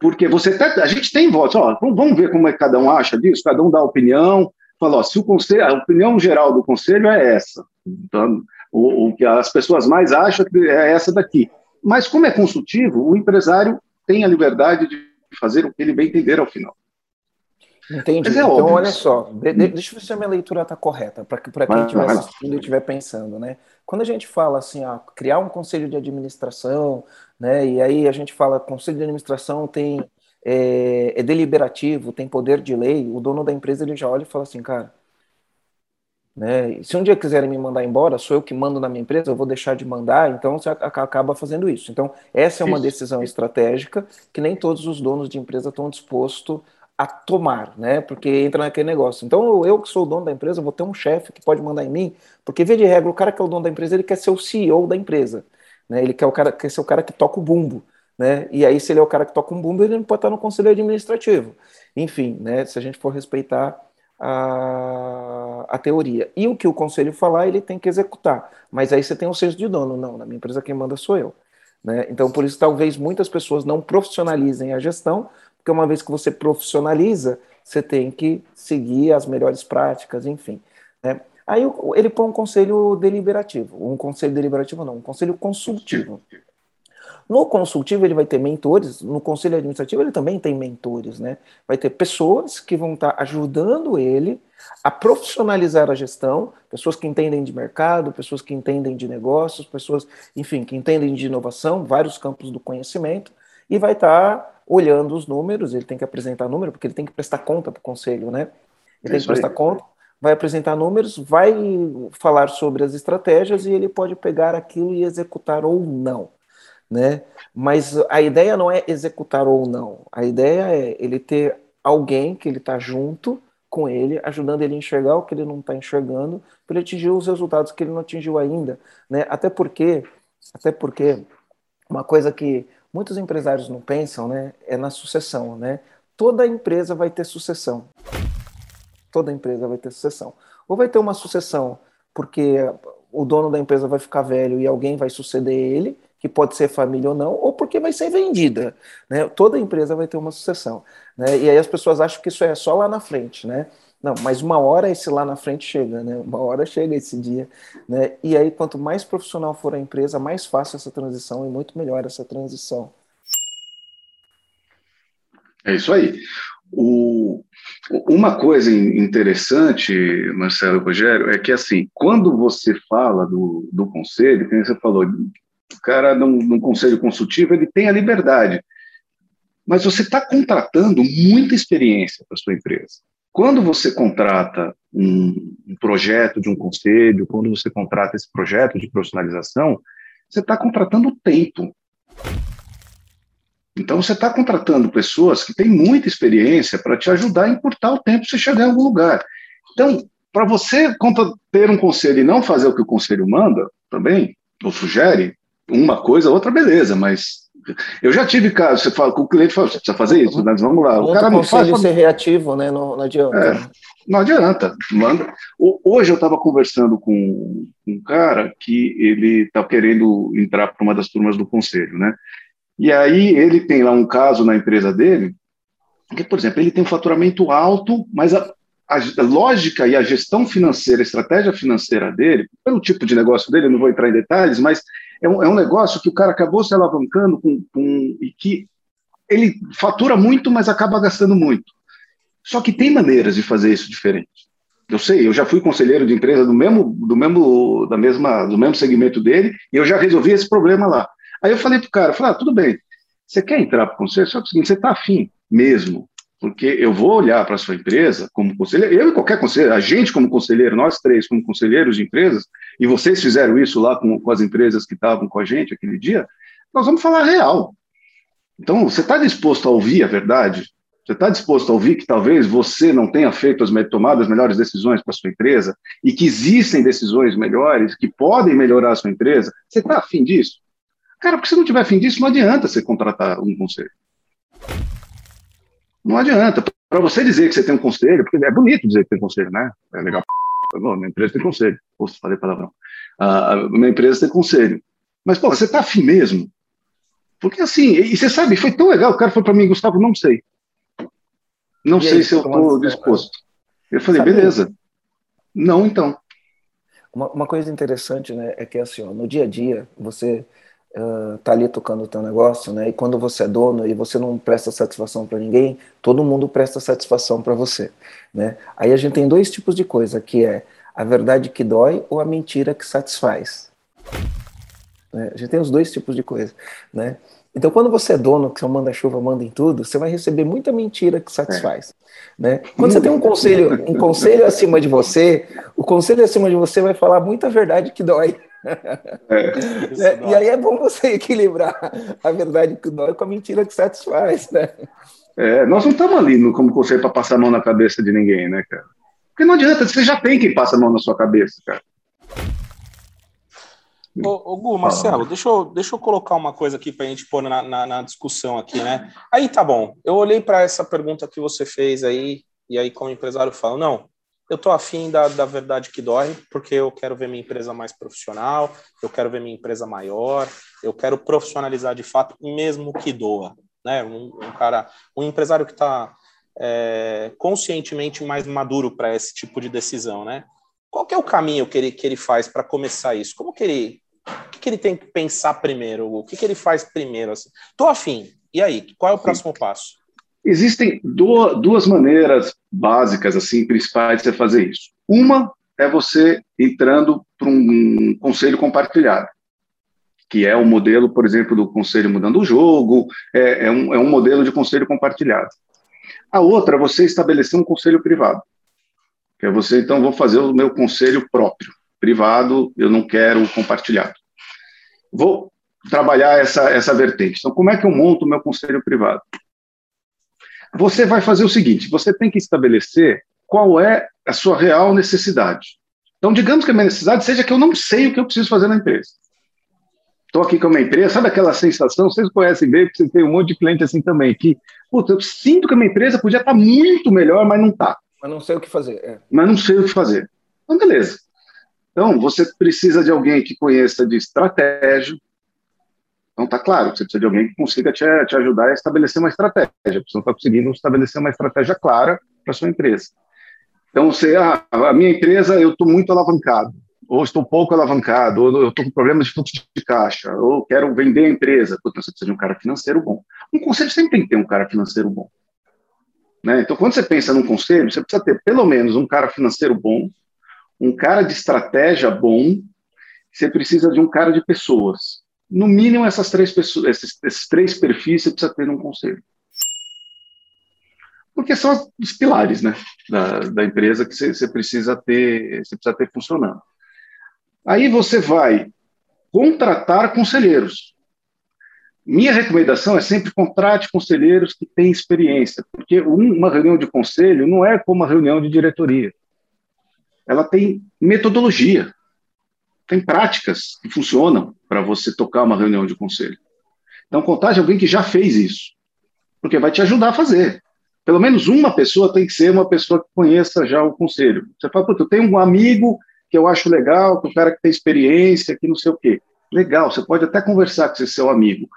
Porque você tá, a gente tem votos, ó, vamos ver como é que cada um acha disso, cada um dá opinião, fala, ó, se o conselho, a opinião geral do conselho é essa. Então, o, o que as pessoas mais acham é essa daqui. Mas como é consultivo, o empresário tem a liberdade de fazer o que ele bem entender ao final. Entendi. É então, óbvio. olha só, de, de, deixa eu ver se a minha leitura está correta, para quem estiver assistindo e estiver pensando, né? Quando a gente fala assim, ó, criar um conselho de administração, né? E aí a gente fala, conselho de administração tem é, é deliberativo, tem poder de lei, o dono da empresa ele já olha e fala assim, cara, né? Se um dia quiserem me mandar embora, sou eu que mando na minha empresa, eu vou deixar de mandar, então você acaba fazendo isso. Então, essa é uma decisão estratégica que nem todos os donos de empresa estão dispostos a tomar, né? Porque entra naquele negócio. Então, eu que sou o dono da empresa, vou ter um chefe que pode mandar em mim, porque, via de regra, o cara que é o dono da empresa, ele quer ser o CEO da empresa, né? Ele quer, o cara, quer ser o cara que toca o bumbo, né? E aí, se ele é o cara que toca um bumbo, ele não pode estar no conselho administrativo. Enfim, né? Se a gente for respeitar a, a teoria. E o que o conselho falar, ele tem que executar. Mas aí você tem o senso de dono. Não, na minha empresa quem manda sou eu. Né? Então, por isso, talvez muitas pessoas não profissionalizem a gestão, porque uma vez que você profissionaliza, você tem que seguir as melhores práticas, enfim. Né? Aí ele põe um conselho deliberativo, um conselho deliberativo não, um conselho consultivo. No consultivo ele vai ter mentores, no conselho administrativo ele também tem mentores, né? Vai ter pessoas que vão estar ajudando ele a profissionalizar a gestão, pessoas que entendem de mercado, pessoas que entendem de negócios, pessoas, enfim, que entendem de inovação, vários campos do conhecimento, e vai estar olhando os números, ele tem que apresentar número, porque ele tem que prestar conta para o conselho, né? Ele tem que prestar conta, vai apresentar números, vai falar sobre as estratégias e ele pode pegar aquilo e executar ou não, né? Mas a ideia não é executar ou não, a ideia é ele ter alguém que ele está junto com ele, ajudando ele a enxergar o que ele não está enxergando, para ele atingir os resultados que ele não atingiu ainda, né? Até porque, até porque uma coisa que muitos empresários não pensam, né, é na sucessão, né? Toda empresa vai ter sucessão. Toda empresa vai ter sucessão. Ou vai ter uma sucessão porque o dono da empresa vai ficar velho e alguém vai suceder ele, que pode ser família ou não, ou porque vai ser vendida, né? Toda empresa vai ter uma sucessão, né? E aí as pessoas acham que isso é só lá na frente, né? Não, mas uma hora esse lá na frente chega, né? Uma hora chega esse dia, né? E aí, quanto mais profissional for a empresa, mais fácil essa transição e muito melhor essa transição. É isso aí. O, uma coisa interessante, Marcelo Rogério, é que assim, quando você fala do, do conselho, como você falou, o cara num, num conselho consultivo, ele tem a liberdade, mas você está contratando muita experiência para sua empresa. Quando você contrata um, um, projeto de um conselho, quando você contrata esse projeto de profissionalização, você está contratando tempo. Então, você está contratando pessoas que têm muita experiência para te ajudar a encurtar o tempo para você chegar em algum lugar. Então, para você ter um conselho e não fazer o que o conselho manda, também, ou sugere, uma coisa, outra, beleza, mas eu já tive caso, você fala, com o cliente fala, você precisa fazer isso, mas vamos lá. O cara não faz. ser reativo, né? Não, não adianta. É, não adianta. Manda. Hoje eu estava conversando com um cara que ele está querendo entrar para uma das turmas do conselho, né? E aí ele tem lá um caso na empresa dele, que, por exemplo, ele tem um faturamento alto, mas a, a lógica e a gestão financeira, a estratégia financeira dele, pelo tipo de negócio dele, eu não vou entrar em detalhes, mas é um, é um negócio que o cara acabou se alavancando com, com, e que ele fatura muito, mas acaba gastando muito. Só que tem maneiras de fazer isso diferente. Eu sei, eu já fui conselheiro de empresa do mesmo, do mesmo, da mesma, do mesmo segmento dele e eu já resolvi esse problema lá. Aí eu falei pro cara, falei, ah, tudo bem, você quer entrar para o conselho? Só que é você está afim mesmo porque eu vou olhar para a sua empresa como conselheiro, eu e qualquer conselheiro, a gente como conselheiro, nós três como conselheiros de empresas, e vocês fizeram isso lá com, com as empresas que estavam com a gente aquele dia, nós vamos falar real. Então, você está disposto a ouvir a verdade? Você está disposto a ouvir que talvez você não tenha feito as tomado as melhores decisões para sua empresa e que existem decisões melhores que podem melhorar a sua empresa? Você está afim disso? Cara, porque se não tiver afim disso, não adianta você contratar um conselho. Não adianta. Para você dizer que você tem um conselho, porque é bonito dizer que tem conselho, né? É legal. Bom, minha empresa tem conselho. Poxa, falei palavrão. A minha empresa tem conselho. Mas, pô, você tá afim mesmo? Porque assim, e você sabe, foi tão legal. O cara falou para mim, Gustavo, não sei. Não e sei aí, se eu estou disposto. Eu falei, sabe beleza. Não, então. Uma, uma, coisa interessante, né, é que assim, ó, no dia a dia, você tá ali tocando o teu negócio, né, e quando você é dono e você não presta satisfação para ninguém, todo mundo presta satisfação para você, né. Aí a gente tem dois tipos de coisa, que é a verdade que dói ou a mentira que satisfaz. Né? A gente tem os dois tipos de coisa, né. Então, quando você é dono, que você manda chuva, manda em tudo, você vai receber muita mentira que satisfaz. É. Né? Quando você tem um conselho, um conselho acima de você, o conselho acima de você vai falar muita verdade que dói. É. é, e aí é bom você equilibrar a verdade que dói com a mentira que satisfaz. Né? É, nós não estamos ali no, como conselho para passar a mão na cabeça de ninguém, né, cara? Porque não adianta, você já tem quem passa a mão na sua cabeça, cara. Ô, ô Gu, Marcelo, deixa eu, deixa eu colocar uma coisa aqui para a gente pôr na, na, na, discussão aqui, né? Aí tá bom, eu olhei para essa pergunta que você fez aí, e aí como empresário falo, não, eu tô afim da, da verdade que dói, porque eu quero ver minha empresa mais profissional, eu quero ver minha empresa maior, eu quero profissionalizar de fato, mesmo que doa, né? Um, um cara, um empresário que está é, conscientemente mais maduro para esse tipo de decisão, né? Qual é o caminho que ele, que ele faz para começar isso? Como que ele o que, que ele tem que pensar primeiro? O que, que ele faz primeiro? Assim? Tô afim. E aí? Qual é o próximo Sim. passo? Existem duas maneiras básicas, assim, principais você fazer isso. Uma é você entrando para um conselho compartilhado, que é o modelo, por exemplo, do conselho mudando o jogo, é, é, um, é um modelo de conselho compartilhado. A outra é você estabelecer um conselho privado, que é você, então, vou fazer o meu conselho próprio privado, eu não quero compartilhado. Vou trabalhar essa, essa vertente. Então, como é que eu monto o meu conselho privado? Você vai fazer o seguinte: você tem que estabelecer qual é a sua real necessidade. Então, digamos que a minha necessidade seja que eu não sei o que eu preciso fazer na empresa. Estou aqui com uma empresa, sabe aquela sensação? Vocês conhecem bem, porque você tem um monte de cliente assim também, que, puta, eu sinto que a minha empresa podia estar muito melhor, mas não está. Mas não sei o que fazer. É. Mas não sei o que fazer. Então, beleza. Então, você precisa de alguém que conheça de estratégia. Então, tá claro, você precisa de alguém que consiga te, te ajudar a estabelecer uma estratégia. Você não está conseguindo estabelecer uma estratégia clara para sua empresa. Então, você, ah, a minha empresa, eu estou muito alavancado, ou estou pouco alavancado, ou eu estou com problemas de fluxo de caixa, ou quero vender a empresa. Então, você precisa de um cara financeiro bom. Um conselho sempre tem que ter um cara financeiro bom. Né? Então, quando você pensa num conselho, você precisa ter pelo menos um cara financeiro bom, um cara de estratégia bom, você precisa de um cara de pessoas. No mínimo, essas três pessoas, esses, esses três perfis você precisa ter num conselho. Porque são os pilares né, da, da empresa que você, você, precisa ter, você precisa ter funcionando. Aí você vai contratar conselheiros. Minha recomendação é sempre contrate conselheiros que têm experiência, porque uma reunião de conselho não é como uma reunião de diretoria ela tem metodologia, tem práticas que funcionam para você tocar uma reunião de conselho. Então, contar de alguém que já fez isso, porque vai te ajudar a fazer. Pelo menos uma pessoa tem que ser uma pessoa que conheça já o conselho. Você fala, eu tenho um amigo que eu acho legal, que o cara que tem experiência, que não sei o quê. Legal, você pode até conversar com esse seu amigo.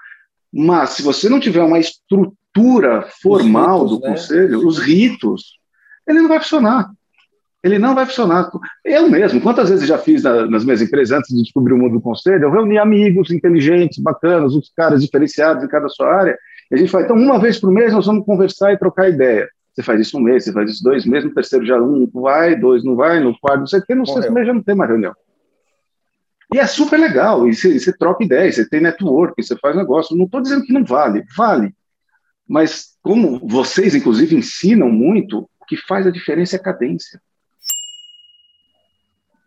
Mas se você não tiver uma estrutura formal ritos, do né? conselho, os ritos, ele não vai funcionar ele não vai funcionar. Eu mesmo, quantas vezes já fiz na, nas minhas empresas, antes de descobrir o mundo do conselho, eu reuni amigos inteligentes, bacanas, uns caras diferenciados em cada sua área, e a gente fala, então, uma vez por mês nós vamos conversar e trocar ideia. Você faz isso um mês, você faz isso dois meses, no terceiro já um vai, dois não vai, no quarto não sei o que, no sexto mês já não tem mais reunião. E é super legal, e você, você troca ideias, você tem network, você faz negócio. Não estou dizendo que não vale, vale. Mas como vocês, inclusive, ensinam muito, o que faz a diferença é a cadência.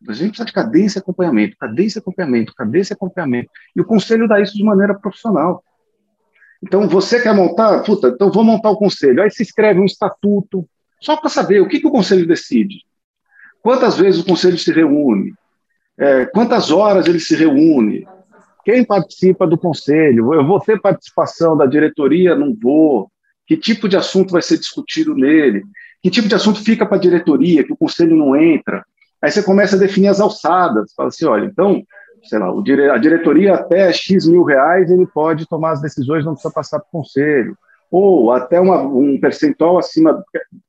A gente precisa de cadência e acompanhamento, cadência e acompanhamento, cadência e acompanhamento. E o conselho dá isso de maneira profissional. Então, você quer montar, puta, então vou montar o conselho. Aí se escreve um estatuto, só para saber o que, que o conselho decide. Quantas vezes o conselho se reúne? É, quantas horas ele se reúne? Quem participa do conselho? Eu vou ter participação da diretoria? Não vou. Que tipo de assunto vai ser discutido nele? Que tipo de assunto fica para a diretoria, que o conselho não entra? Aí você começa a definir as alçadas. Fala assim, olha, então, sei lá, a diretoria até X mil reais ele pode tomar as decisões, não precisa passar para o conselho. Ou até uma, um percentual acima,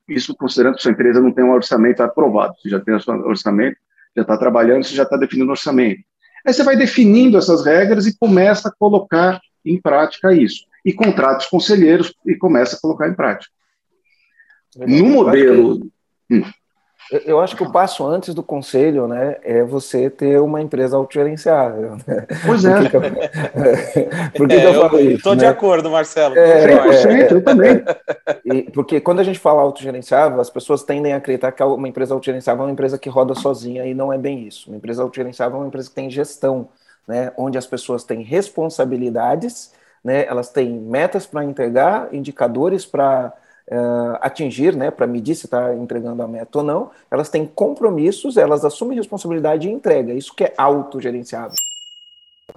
isso considerando que sua empresa não tem um orçamento aprovado. Você já tem o seu orçamento, já está trabalhando, você já está definindo o orçamento. Aí você vai definindo essas regras e começa a colocar em prática isso. E contrata os conselheiros e começa a colocar em prática. No modelo. Hum. Eu acho que o passo antes do conselho, né, é você ter uma empresa autogerenciável. Né? Pois é. Por que, Por que, é, que eu, eu falo isso? Estou né? de acordo, Marcelo. É, 100%, é, eu também. E, porque quando a gente fala autogerenciável, as pessoas tendem a acreditar que uma empresa autogerenciável é uma empresa que roda sozinha, e não é bem isso. Uma empresa autogerenciável é uma empresa que tem gestão, né, onde as pessoas têm responsabilidades, né, elas têm metas para entregar, indicadores para uh, atingir, né, para medir se está entregando a meta ou não, elas têm compromissos, elas assumem responsabilidade e entrega. Isso que é autogerenciável.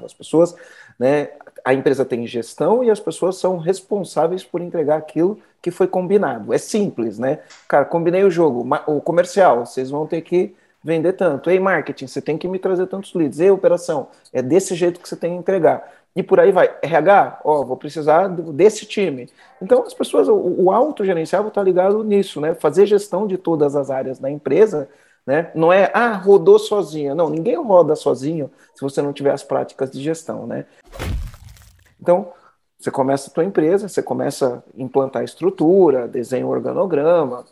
As pessoas, né, a empresa tem gestão e as pessoas são responsáveis por entregar aquilo que foi combinado. É simples, né? Cara, combinei o jogo, o comercial, vocês vão ter que vender tanto. Ei, marketing, você tem que me trazer tantos leads. Ei, operação, é desse jeito que você tem que entregar e por aí vai. RH, ó, vou precisar desse time. Então, as pessoas, o, o autogerenciável está ligado nisso, né? Fazer gestão de todas as áreas da empresa, né? Não é, ah, rodou sozinho. Não, ninguém roda sozinho se você não tiver as práticas de gestão, né? Então, você começa a tua empresa, você começa a implantar estrutura, desenha o organograma,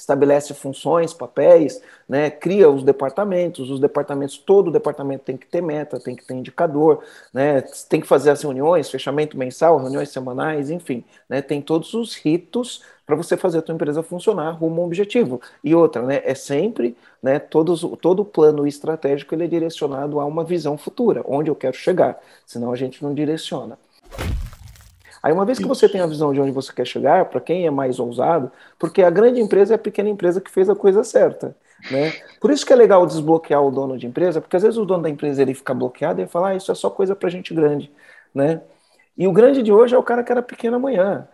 estabelece funções, papéis, né, cria os departamentos, os departamentos, todo departamento tem que ter meta, tem que ter indicador, né, tem que fazer as reuniões, fechamento mensal, reuniões semanais, enfim, né, tem todos os ritos para você fazer a tua empresa funcionar rumo ao objetivo. E outra, né, é sempre, né, todos, todo o plano estratégico ele é direcionado a uma visão futura, onde eu quero chegar, senão a gente não direciona. Aí, uma vez que você tem a visão de onde você quer chegar, para quem é mais ousado, porque a grande empresa é a pequena empresa que fez a coisa certa. Né? Por isso que é legal desbloquear o dono de empresa, porque às vezes o dono da empresa ele fica bloqueado e fala, ah, isso é só coisa para gente grande. Né? E o grande de hoje é o cara que era pequeno amanhã.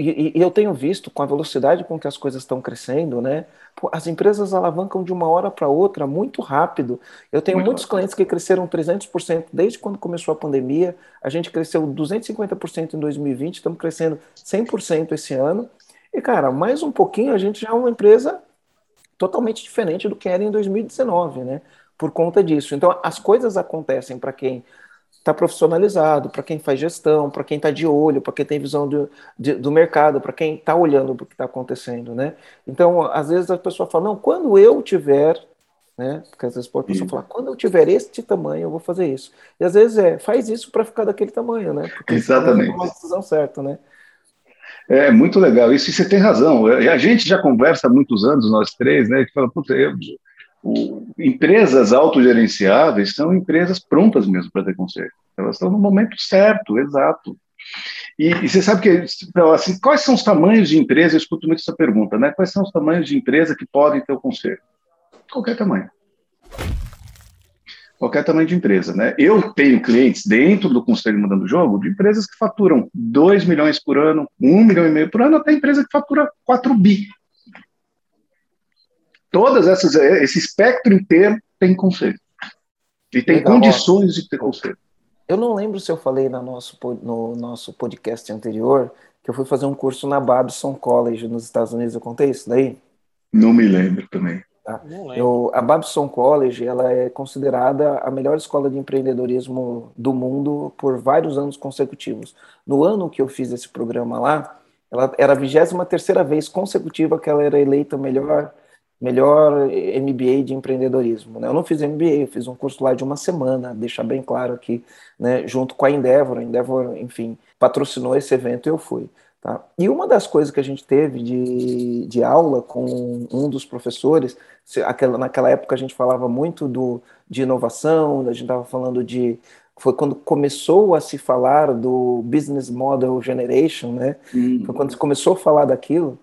E, e, eu tenho visto com a velocidade com que as coisas estão crescendo, né? As empresas alavancam de uma hora para outra muito rápido. Eu tenho muito muitos rápido. clientes que cresceram 300% desde quando começou a pandemia. A gente cresceu 250% em 2020, estamos crescendo 100% esse ano. E, cara, mais um pouquinho a gente já é uma empresa totalmente diferente do que era em 2019, né? Por conta disso. Então, as coisas acontecem para quem está profissionalizado, para quem faz gestão, para quem está de olho, para quem tem visão do, de, do mercado, para quem está olhando para o que está acontecendo, né? Então, às vezes a pessoa fala, não, quando eu tiver, né? Porque às vezes pode a pessoa falar, quando eu tiver este tamanho, eu vou fazer isso. E às vezes é, faz isso para ficar daquele tamanho, né? Porque Exatamente. É uma decisão certa, né? É muito legal isso, e você tem razão. A gente já conversa há muitos anos, nós três, né? Que fala, puta, eu, o, empresas autogerenciáveis são empresas prontas mesmo para ter conselho. Elas estão no momento certo, exato. E, e, você sabe que, assim, quais são os tamanhos de empresa? Eu escuto muito essa pergunta, né? Quais são os tamanhos de empresa que podem ter o conselho? Qualquer tamanho. Qualquer tamanho de empresa, né? Eu tenho clientes dentro do Conselho Mudando o Jogo de empresas que faturam 2 milhões por ano, 1 milhão e meio por ano, até empresa que fatura 4 bi todas essas, é, esse espectro inteiro tem conselho. E tem Legal, condições ó, de ter conselho. Eu não lembro se eu falei no nosso, no nosso podcast anterior que eu fui fazer um curso na Babson College nos Estados Unidos. Eu contei isso daí? Não me lembro também. Tá? Eu, a Babson College ela é considerada a melhor escola de empreendedorismo do mundo por vários anos consecutivos. No ano que eu fiz esse programa lá, ela era a 23 terceira vez consecutiva que ela era eleita melhor melhor MBA de empreendedorismo. Né? Eu não fiz MBA, eu fiz um curso lá de uma semana, deixar bem claro aqui, né? junto com a Endeavor. A Endeavor, enfim, patrocinou esse evento e eu fui. Tá? E uma das coisas que a gente teve de, de aula com um dos professores, aquela, naquela época a gente falava muito do, de inovação, a gente estava falando de. Foi quando começou a se falar do Business Model Generation, né? Uhum. Foi quando se começou a falar daquilo.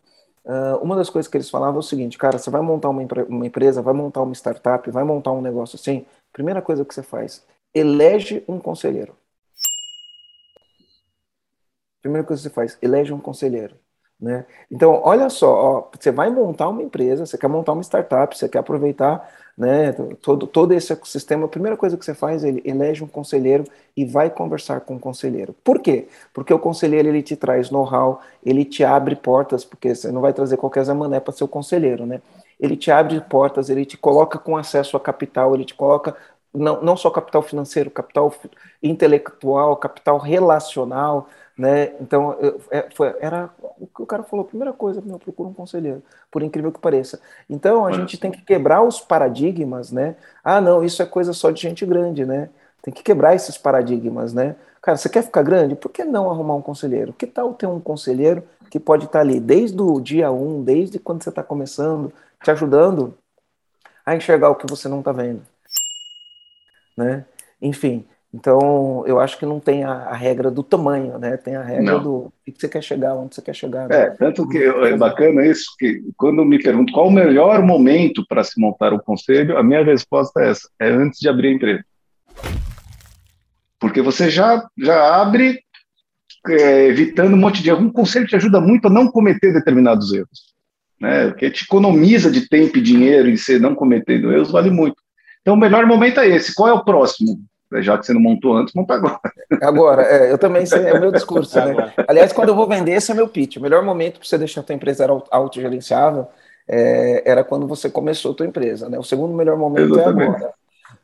Uh, uma das coisas que eles falavam é o seguinte, cara, você vai montar uma, uma, empresa, vai montar uma startup, vai montar um negócio assim, primeira coisa que você faz, elege um conselheiro. Primeira coisa que você faz, elege um conselheiro. Né? Então, olha só, ó, você vai montar uma empresa, você quer montar uma startup, você quer aproveitar né, todo, todo esse ecossistema. A primeira coisa que você faz, ele elege um conselheiro e vai conversar com o conselheiro. Por quê? Porque o conselheiro ele te traz know-how, ele te abre portas, porque você não vai trazer qualquer zamané para ser o conselheiro, né? Ele te abre portas, ele te coloca com acesso a capital, ele te coloca não, não só capital financeiro, capital intelectual, capital relacional, né? Então, eu, é, foi, era o que o cara falou, primeira coisa, meu, procura um conselheiro, por incrível que pareça. Então, a gente tem que quebrar os paradigmas, né? Ah, não, isso é coisa só de gente grande, né? Tem que quebrar esses paradigmas, né? Cara, você quer ficar grande? Por que não arrumar um conselheiro? Que tal ter um conselheiro que pode estar ali desde o dia um, desde quando você está começando, te ajudando a enxergar o que você não está vendo? né? Enfim, então eu acho que não tem a, a regra do tamanho, né? Tem a regra não. do que você quer chegar, onde você quer chegar. Né? É, tanto que é bacana isso que quando me perguntam qual o melhor momento para se montar o conselho, a minha resposta é essa: é antes de abrir a empresa, porque você já já abre é, evitando um monte de erro. Um conselho te ajuda muito a não cometer determinados erros, né? Porque te economiza de tempo e dinheiro e você não cometendo erros vale muito. Então, o melhor momento é esse. Qual é o próximo? Já que você não montou antes, monta agora. Agora, é, eu também sei, é o meu discurso. Né? Aliás, quando eu vou vender, esse é meu pitch. O melhor momento para você deixar a tua empresa autogerenciável é, era quando você começou a tua empresa. Né? O segundo melhor momento é Exatamente. é agora.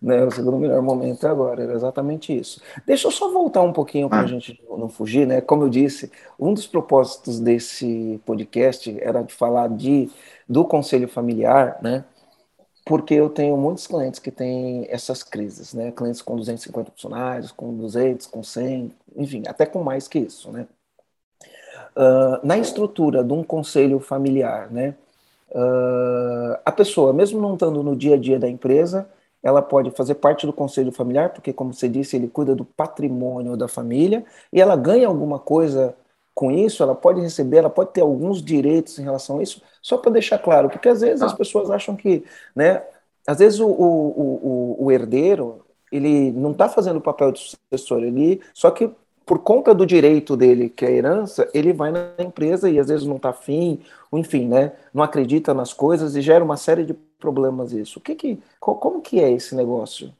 Né? O segundo melhor momento é agora, era exatamente isso. Deixa eu só voltar um pouquinho para a ah. gente não fugir, né? Como eu disse, um dos propósitos desse podcast era de falar de, do conselho familiar, né? Porque eu tenho muitos clientes que têm essas crises, né? Clientes com 250 funcionários, com 200, com 100, enfim, até com mais que isso, né? Uh, na estrutura de um conselho familiar, né? Uh, a pessoa, mesmo não estando no dia a dia da empresa, ela pode fazer parte do conselho familiar, porque, como você disse, ele cuida do patrimônio da família e ela ganha alguma coisa com isso, ela pode receber, ela pode ter alguns direitos em relação a isso, só para deixar claro, porque às vezes as ah. pessoas acham que, né, às vezes o, o, o, o herdeiro, ele não está fazendo o papel de sucessor, ele, só que por conta do direito dele, que é a herança, ele vai na empresa e às vezes não está afim, ou enfim, né, não acredita nas coisas e gera uma série de problemas isso. O que que, como que é esse negócio?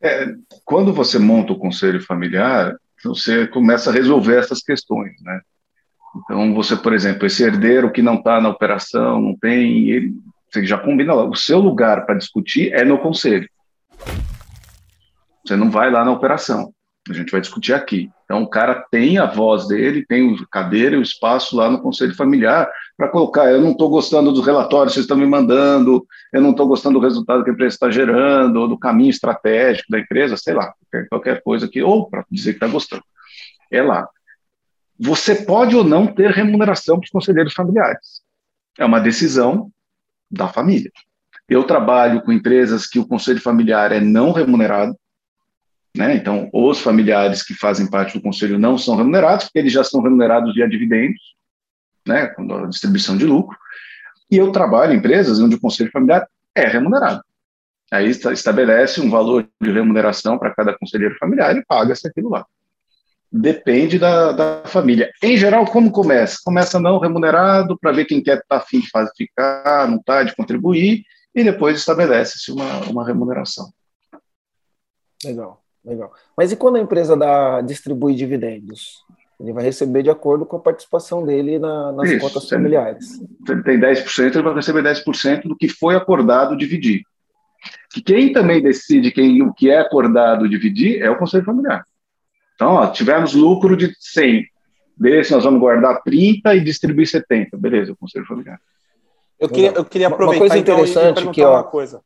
É, quando você monta o conselho familiar, você começa a resolver essas questões, né? Então, você, por exemplo, esse herdeiro que não está na operação, não tem, ele, você já combina lá, o seu lugar para discutir é no conselho. Você não vai lá na operação, a gente vai discutir aqui. Então, o cara tem a voz dele, tem a cadeira e o espaço lá no conselho familiar para colocar, eu não estou gostando dos relatórios que vocês estão me mandando, eu não estou gostando do resultado que a empresa está gerando, ou do caminho estratégico da empresa, sei lá, qualquer, coisa que, ou para dizer que está gostando. É lá você pode ou não ter remuneração para os conselheiros familiares. É uma decisão da família. Eu trabalho com empresas que o conselho familiar é não remunerado, né? Então, os familiares que fazem parte do conselho não são remunerados, porque eles já são remunerados via dividendos, né? Com a distribuição de lucro. E eu trabalho em empresas onde o conselho familiar é remunerado. Aí estabelece um valor de remuneração para cada conselheiro familiar e paga-se aquilo lá depende da, da família. Em geral, como começa? Começa não remunerado, para ver quem quer estar tá afim de ficar, não está, de contribuir, e depois estabelece-se uma, uma remuneração. Legal, legal. Mas e quando a empresa dá, distribui dividendos? Ele vai receber de acordo com a participação dele na, nas Isso, cotas familiares. Se ele tem 10%, ele vai receber 10% do que foi acordado dividir. Que quem também decide quem, o que é acordado dividir é o Conselho Familiar. Então, ó, tivemos lucro de 100. Desse nós vamos guardar 30 e distribuir 70. Beleza, o conselho familiar. Eu queria, eu queria aproveitar uma coisa então, interessante então, que, ó, uma coisa.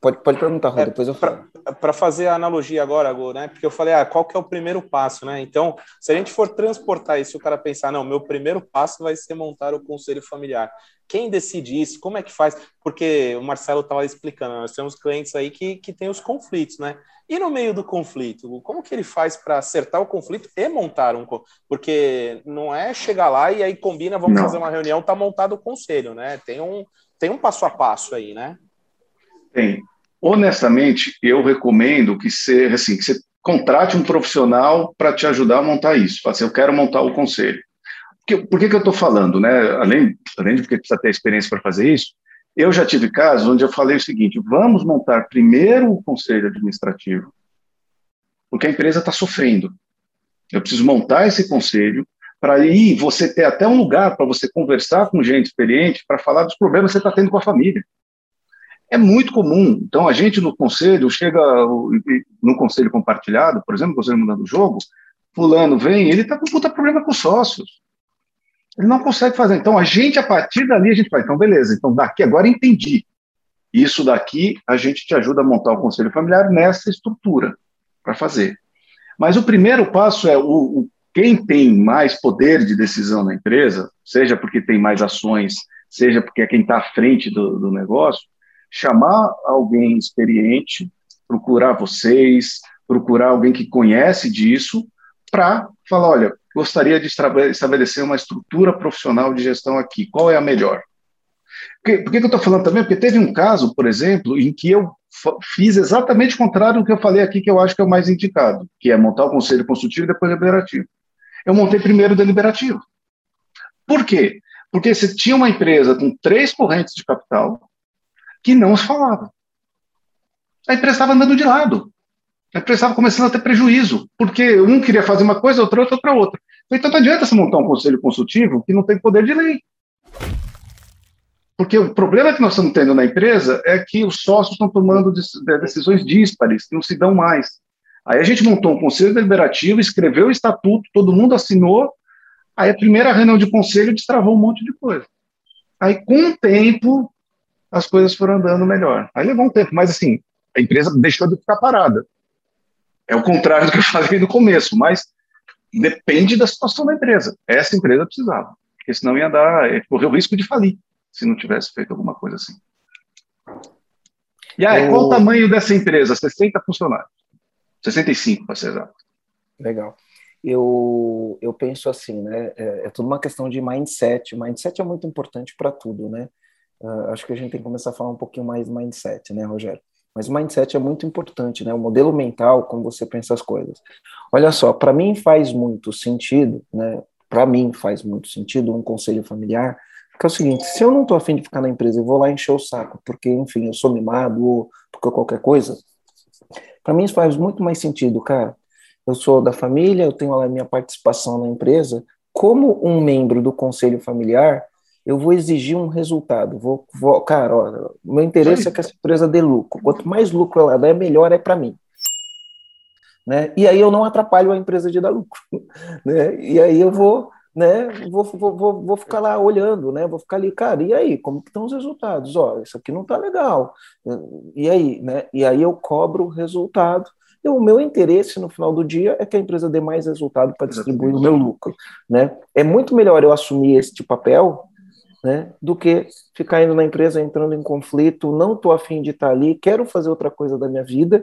Pode, pode perguntar, Rô, é, depois eu falo. Para fazer a analogia agora, Gô, né? Porque eu falei, ah, qual que é o primeiro passo, né? Então, se a gente for transportar isso, o cara pensar, não, meu primeiro passo vai ser montar o conselho familiar. Quem decide isso? Como é que faz? Porque o Marcelo estava explicando, nós temos clientes aí que, que tem os conflitos, né? E no meio do conflito, como que ele faz para acertar o conflito e montar um? Porque não é chegar lá e aí combina, vamos não. fazer uma reunião, tá montado o conselho, né? Tem um, tem um passo a passo aí, né? Tem. Honestamente, eu recomendo que você, assim, que você contrate um profissional para te ajudar a montar isso. Assim, eu quero montar o conselho. por que, que eu estou falando? Né? Além, além de que precisa ter experiência para fazer isso, eu já tive casos onde eu falei o seguinte: vamos montar primeiro o conselho administrativo, porque a empresa está sofrendo. Eu preciso montar esse conselho para aí você ter até um lugar para você conversar com gente experiente para falar dos problemas que você está tendo com a família. É muito comum. Então, a gente no conselho chega no conselho compartilhado, por exemplo, o conselho mudando o jogo, fulano vem, ele está com puta problema com os sócios. Ele não consegue fazer. Então, a gente, a partir dali, a gente vai, então, beleza, então daqui, agora entendi. Isso daqui, a gente te ajuda a montar o conselho familiar nessa estrutura para fazer. Mas o primeiro passo é o, o, quem tem mais poder de decisão na empresa, seja porque tem mais ações, seja porque é quem está à frente do, do negócio, chamar alguém experiente, procurar vocês, procurar alguém que conhece disso, para falar, olha, gostaria de estabelecer uma estrutura profissional de gestão aqui, qual é a melhor? Por que, eu estou falando também? Porque teve um caso, por exemplo, em que eu fiz exatamente o contrário do que eu falei aqui, que eu acho que é o mais indicado, que é montar o conselho consultivo e depois deliberativo. Eu montei primeiro o deliberativo. Por quê? Porque você tinha uma empresa com três correntes de capital que não se falava. A empresa estava andando de lado. A empresa estava começando a ter prejuízo, porque um queria fazer uma coisa, outro outra, outra outra. Então não adianta você montar um conselho consultivo que não tem poder de lei. Porque o problema que nós estamos tendo na empresa é que os sócios estão tomando decisões díspares, não se dão mais. Aí a gente montou um conselho deliberativo, escreveu o estatuto, todo mundo assinou. Aí a primeira reunião de conselho destravou um monte de coisa. Aí, com o tempo, as coisas foram andando melhor. Aí levou um tempo, mas assim, a empresa deixou de ficar parada. É o contrário do que eu falei no começo, mas depende da situação da empresa. Essa empresa precisava, porque senão ia dar, ia correr o risco de falir se não tivesse feito alguma coisa assim. E aí, eu... qual o tamanho dessa empresa? 60 funcionários. 65, para ser exato. Legal. Eu, eu penso assim, né? É, é tudo uma questão de mindset. Mindset é muito importante para tudo, né? Uh, acho que a gente tem que começar a falar um pouquinho mais mindset, né, Rogério? Mas o mindset é muito importante, né? O modelo mental, como você pensa as coisas. Olha só, para mim faz muito sentido, né? Para mim faz muito sentido um conselho familiar, que é o seguinte: se eu não estou afim de ficar na empresa e vou lá encher o saco, porque, enfim, eu sou mimado ou porque qualquer coisa, para mim isso faz muito mais sentido, cara. Eu sou da família, eu tenho lá minha participação na empresa. Como um membro do conselho familiar, eu vou exigir um resultado. Vou, vou cara, ó, meu interesse Sim. é que essa empresa dê lucro. Quanto mais lucro ela der, melhor é para mim. Né? E aí eu não atrapalho a empresa de dar lucro. Né? E aí eu vou, né? Vou, vou, vou, vou ficar lá olhando, né? Vou ficar ali, cara, e aí, como que estão os resultados? Ó, isso aqui não tá legal. E aí, né? E aí eu cobro o resultado. E o meu interesse no final do dia é que a empresa dê mais resultado para distribuir o meu lucro, né? É muito melhor eu assumir este papel né, do que ficar indo na empresa, entrando em conflito, não estou afim de estar ali, quero fazer outra coisa da minha vida,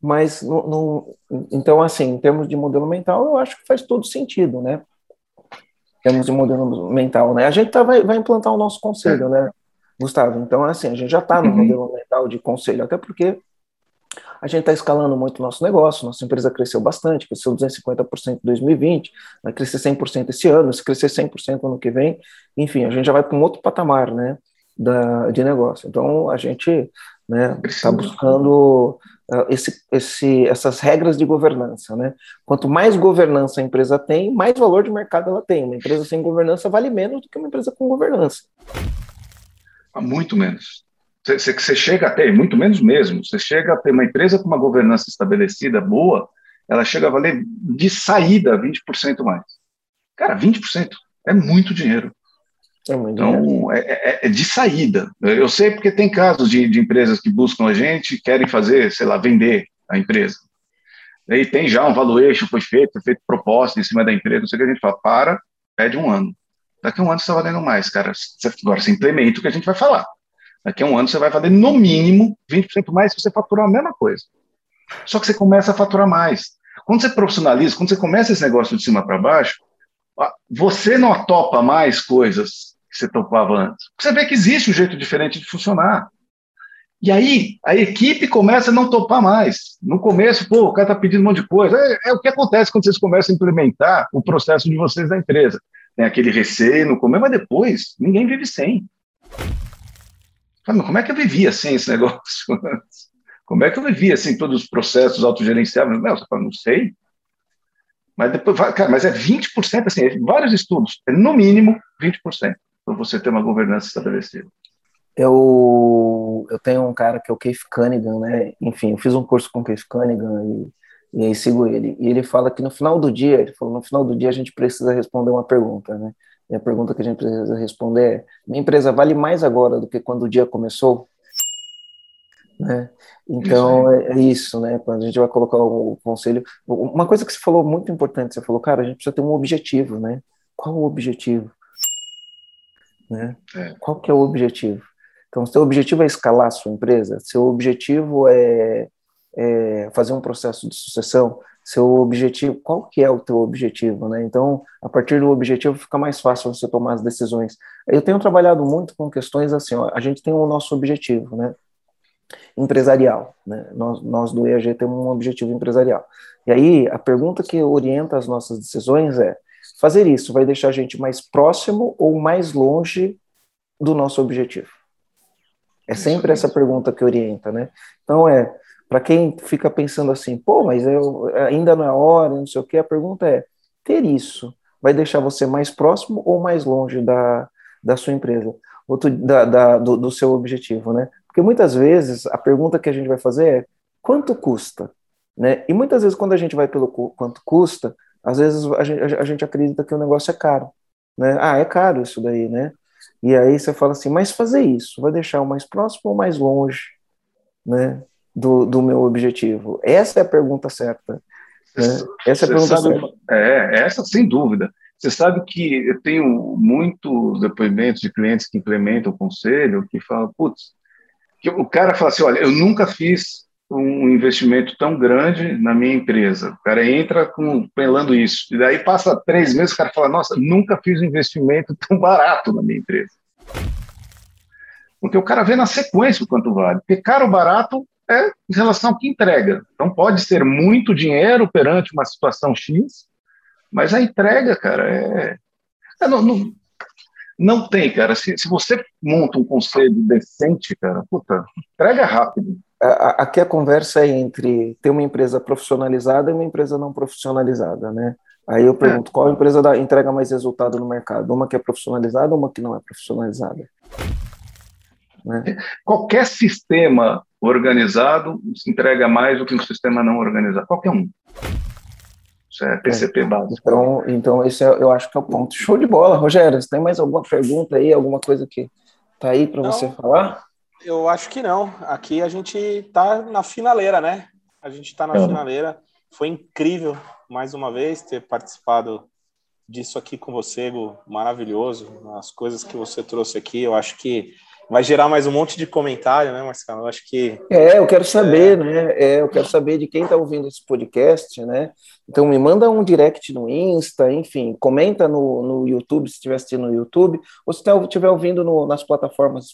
mas não, não, então assim, em termos de modelo mental, eu acho que faz todo sentido, né? Em termos de modelo mental, né? A gente tá, vai, vai implantar o nosso conselho, né, Gustavo? Então, assim, a gente já está no uhum. modelo mental de conselho, até porque a gente está escalando muito o nosso negócio, nossa empresa cresceu bastante, cresceu 250% em 2020, vai crescer 100% esse ano, se crescer 100% ano que vem, enfim, a gente já vai para um outro patamar, né, da, de negócio. Então, a gente está né, tá buscando uh, esse, esse, essas regras de governança, né? Quanto mais governança a empresa tem, mais valor de mercado ela tem. Uma empresa sem governança vale menos do que uma empresa com governança. Muito menos. Você, você chega a ter, muito menos mesmo, você chega a ter uma empresa com uma governança estabelecida boa, ela chega a valer de saída 20% mais. Cara, 20% é muito dinheiro. É muito então, dinheiro. É, é, é, de saída. Eu sei porque tem casos de, de empresas que buscam a gente querem fazer, sei lá, vender a empresa. E tem já um valuation, foi feito, foi feito proposta em cima da empresa, não sei o que a gente fala, para, pede um ano. Daqui a um ano você está valendo mais, cara. Agora você implementa o que a gente vai falar. Daqui a um ano você vai fazer no mínimo 20% mais se você faturar a mesma coisa. Só que você começa a faturar mais. Quando você profissionaliza, quando você começa esse negócio de cima para baixo, você não topa mais coisas que você topava antes. Você vê que existe um jeito diferente de funcionar. E aí, a equipe começa a não topar mais. No começo, pô, o cara está pedindo um monte de coisa. É, é, o que acontece quando vocês começam a implementar o processo de vocês da empresa. tem aquele receio no começo, mas depois ninguém vive sem. Como é que eu vivia sem esse negócio? Como é que eu vivia sem todos os processos autogerenciáveis? Não, não sei. Mas depois, cara, mas é 20%, assim, é vários estudos, é no mínimo 20% para você ter uma governança estabelecida. Eu, eu tenho um cara que é o Keith Cunningham, né? Enfim, eu fiz um curso com o Keith Cunningham e, e aí sigo ele. E ele fala que no final do dia, ele falou, no final do dia a gente precisa responder uma pergunta, né? E a pergunta que a gente precisa responder é: minha empresa vale mais agora do que quando o dia começou? Né? Então é, é, isso, né? Quando a gente vai colocar o conselho, uma coisa que você falou muito importante, você falou, cara, a gente precisa ter um objetivo, né? Qual o objetivo? Né? É. Qual que é o objetivo? Então, seu objetivo é escalar a sua empresa, seu objetivo é, é fazer um processo de sucessão, seu objetivo, qual que é o teu objetivo, né? Então, a partir do objetivo fica mais fácil você tomar as decisões. Eu tenho trabalhado muito com questões assim, ó, a gente tem o nosso objetivo, né? Empresarial, né? Nós, nós do EAG temos um objetivo empresarial. E aí, a pergunta que orienta as nossas decisões é: fazer isso vai deixar a gente mais próximo ou mais longe do nosso objetivo? É sempre essa pergunta que orienta, né? Então, é para quem fica pensando assim, pô, mas eu, ainda não é hora, não sei o quê, a pergunta é: ter isso vai deixar você mais próximo ou mais longe da, da sua empresa, ou da, da do, do, seu objetivo, né? Porque muitas vezes a pergunta que a gente vai fazer é: quanto custa? Né? E muitas vezes, quando a gente vai pelo quanto custa, às vezes a gente, a gente acredita que o negócio é caro. Né? Ah, é caro isso daí, né? E aí você fala assim, mas fazer isso vai deixar o mais próximo ou mais longe, né? Do, do meu objetivo? Essa é a pergunta certa. Né? Essa é a pergunta sabe, certa. É, essa sem dúvida. Você sabe que eu tenho muitos depoimentos de clientes que implementam o conselho que falam, putz, que o cara fala assim, olha, eu nunca fiz um investimento tão grande na minha empresa. O cara entra com, pelando isso. E daí passa três meses, o cara fala, nossa, nunca fiz um investimento tão barato na minha empresa. Porque o cara vê na sequência o quanto vale. Porque caro ou barato é em relação ao que entrega. Então, pode ser muito dinheiro perante uma situação X, mas a entrega, cara, é. é não, não, não, tem, cara. Se, se você monta um conselho decente, cara, puta, entrega rápido. Aqui a conversa é entre ter uma empresa profissionalizada e uma empresa não profissionalizada, né? Aí eu pergunto, é. qual empresa dá, entrega mais resultado no mercado? Uma que é profissionalizada ou uma que não é profissionalizada? Né? Qualquer sistema organizado se entrega mais do que um sistema não organizado, qualquer um. Isso é TCP é. básico. Então, então esse é, eu acho que é o ponto. Show de bola, Rogério. Você tem mais alguma pergunta aí, alguma coisa que tá aí para você falar? Eu acho que não. Aqui a gente tá na finaleira, né? A gente está na é. finaleira. Foi incrível mais uma vez ter participado disso aqui com você, Gu. Maravilhoso. As coisas que você trouxe aqui, eu acho que vai gerar mais um monte de comentário, né, Marcelo? Eu acho que. É, eu quero saber, é... né? É, eu quero saber de quem está ouvindo esse podcast, né? Então me manda um direct no Insta, enfim, comenta no, no YouTube, se estiver assistindo no YouTube, ou se estiver ouvindo no, nas plataformas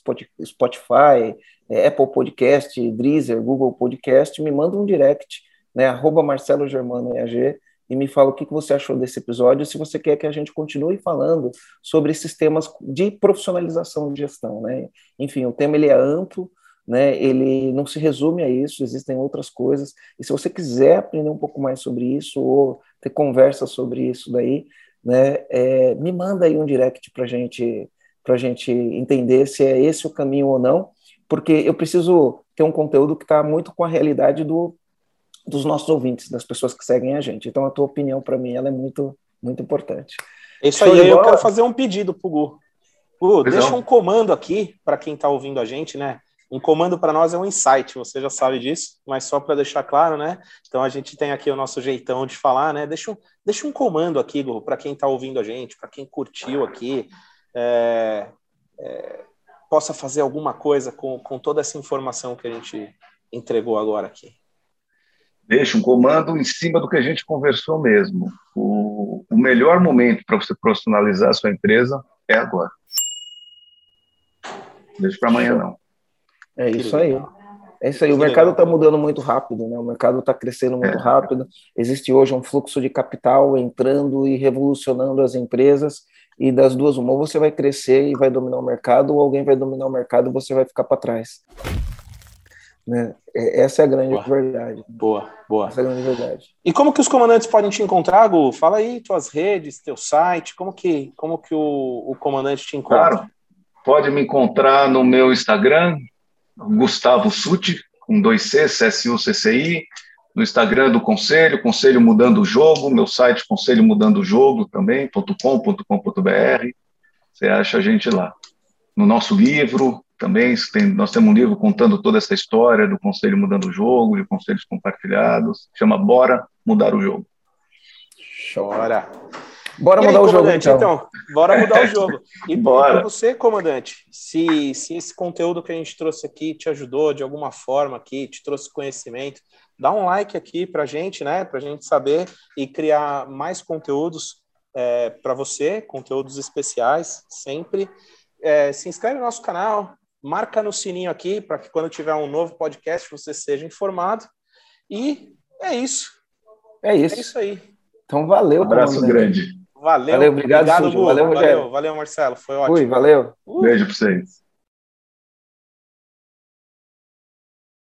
Spotify, é, Apple Podcast, Deezer, Google Podcast, me manda um direct, né? Arroba Marcelo Germano EAG e me fala o que você achou desse episódio, se você quer que a gente continue falando sobre esses temas de profissionalização de gestão, né? Enfim, o tema ele é amplo, né? Ele não se resume a isso, existem outras coisas. E se você quiser aprender um pouco mais sobre isso ou ter conversa sobre isso daí, né? É, me manda aí um direct para gente para gente entender se é esse o caminho ou não, porque eu preciso ter um conteúdo que está muito com a realidade do dos nossos ouvintes, das pessoas que seguem a gente. Então, a tua opinião, para mim, ela é muito, muito importante. Isso Show aí, eu quero fazer um pedido pro Gu. Gu, deixa um comando aqui para quem está ouvindo a gente, né? Um comando para nós é um insight, você já sabe disso, mas só para deixar claro, né? Então a gente tem aqui o nosso jeitão de falar, né? Deixa um, deixa um comando aqui, Gu, para quem está ouvindo a gente, para quem curtiu aqui, é, é, possa fazer alguma coisa com, com toda essa informação que a gente entregou agora aqui deixa um comando em cima do que a gente conversou mesmo. O, o melhor momento para você profissionalizar a sua empresa é agora. Deixa para amanhã, não. É isso aí. É isso aí. O mercado está mudando muito rápido, né? O mercado está crescendo muito é. rápido. Existe hoje um fluxo de capital entrando e revolucionando as empresas. e das duas, uma, ou você vai crescer e vai dominar o mercado, ou alguém vai dominar o mercado e você vai ficar para trás. Né? É, essa é a grande boa. verdade. Boa, boa. Essa é a grande verdade. E como que os comandantes podem te encontrar, Gu? Fala aí tuas redes, teu site, como que, como que o, o comandante te encontra? Claro, pode me encontrar no meu Instagram, Gustavo Suti, com dois C, CSU-CCI, no Instagram do Conselho, Conselho Mudando o Jogo, meu site Conselho Mudando o Jogo também, .com.com.br, você acha a gente lá. No nosso livro também, tem, nós temos um livro contando toda essa história do Conselho Mudando o Jogo, de conselhos compartilhados, chama Bora Mudar o Jogo. Chora! Bora E aí, mudar o jogo, comandante, então. Bora mudar o jogo. E Bora. para você, comandante, se, se esse conteúdo que a gente trouxe aqui te ajudou de alguma forma aqui, te trouxe conhecimento, dá um like aqui para a gente, né? Para gente saber e criar mais conteúdos é, para você, conteúdos especiais, sempre. É, se inscreve no nosso canal, marca no sininho aqui para que quando tiver um novo podcast você seja informado. E é isso. É isso. É isso aí. Então, valeu, Um abraço comandante. grande. Valeu. Valeu, obrigado. Gu. Valeu, Rogério. valeu, valeu, Marcelo. Foi ótimo. Fui, valeu. Uh. Beijo para vocês.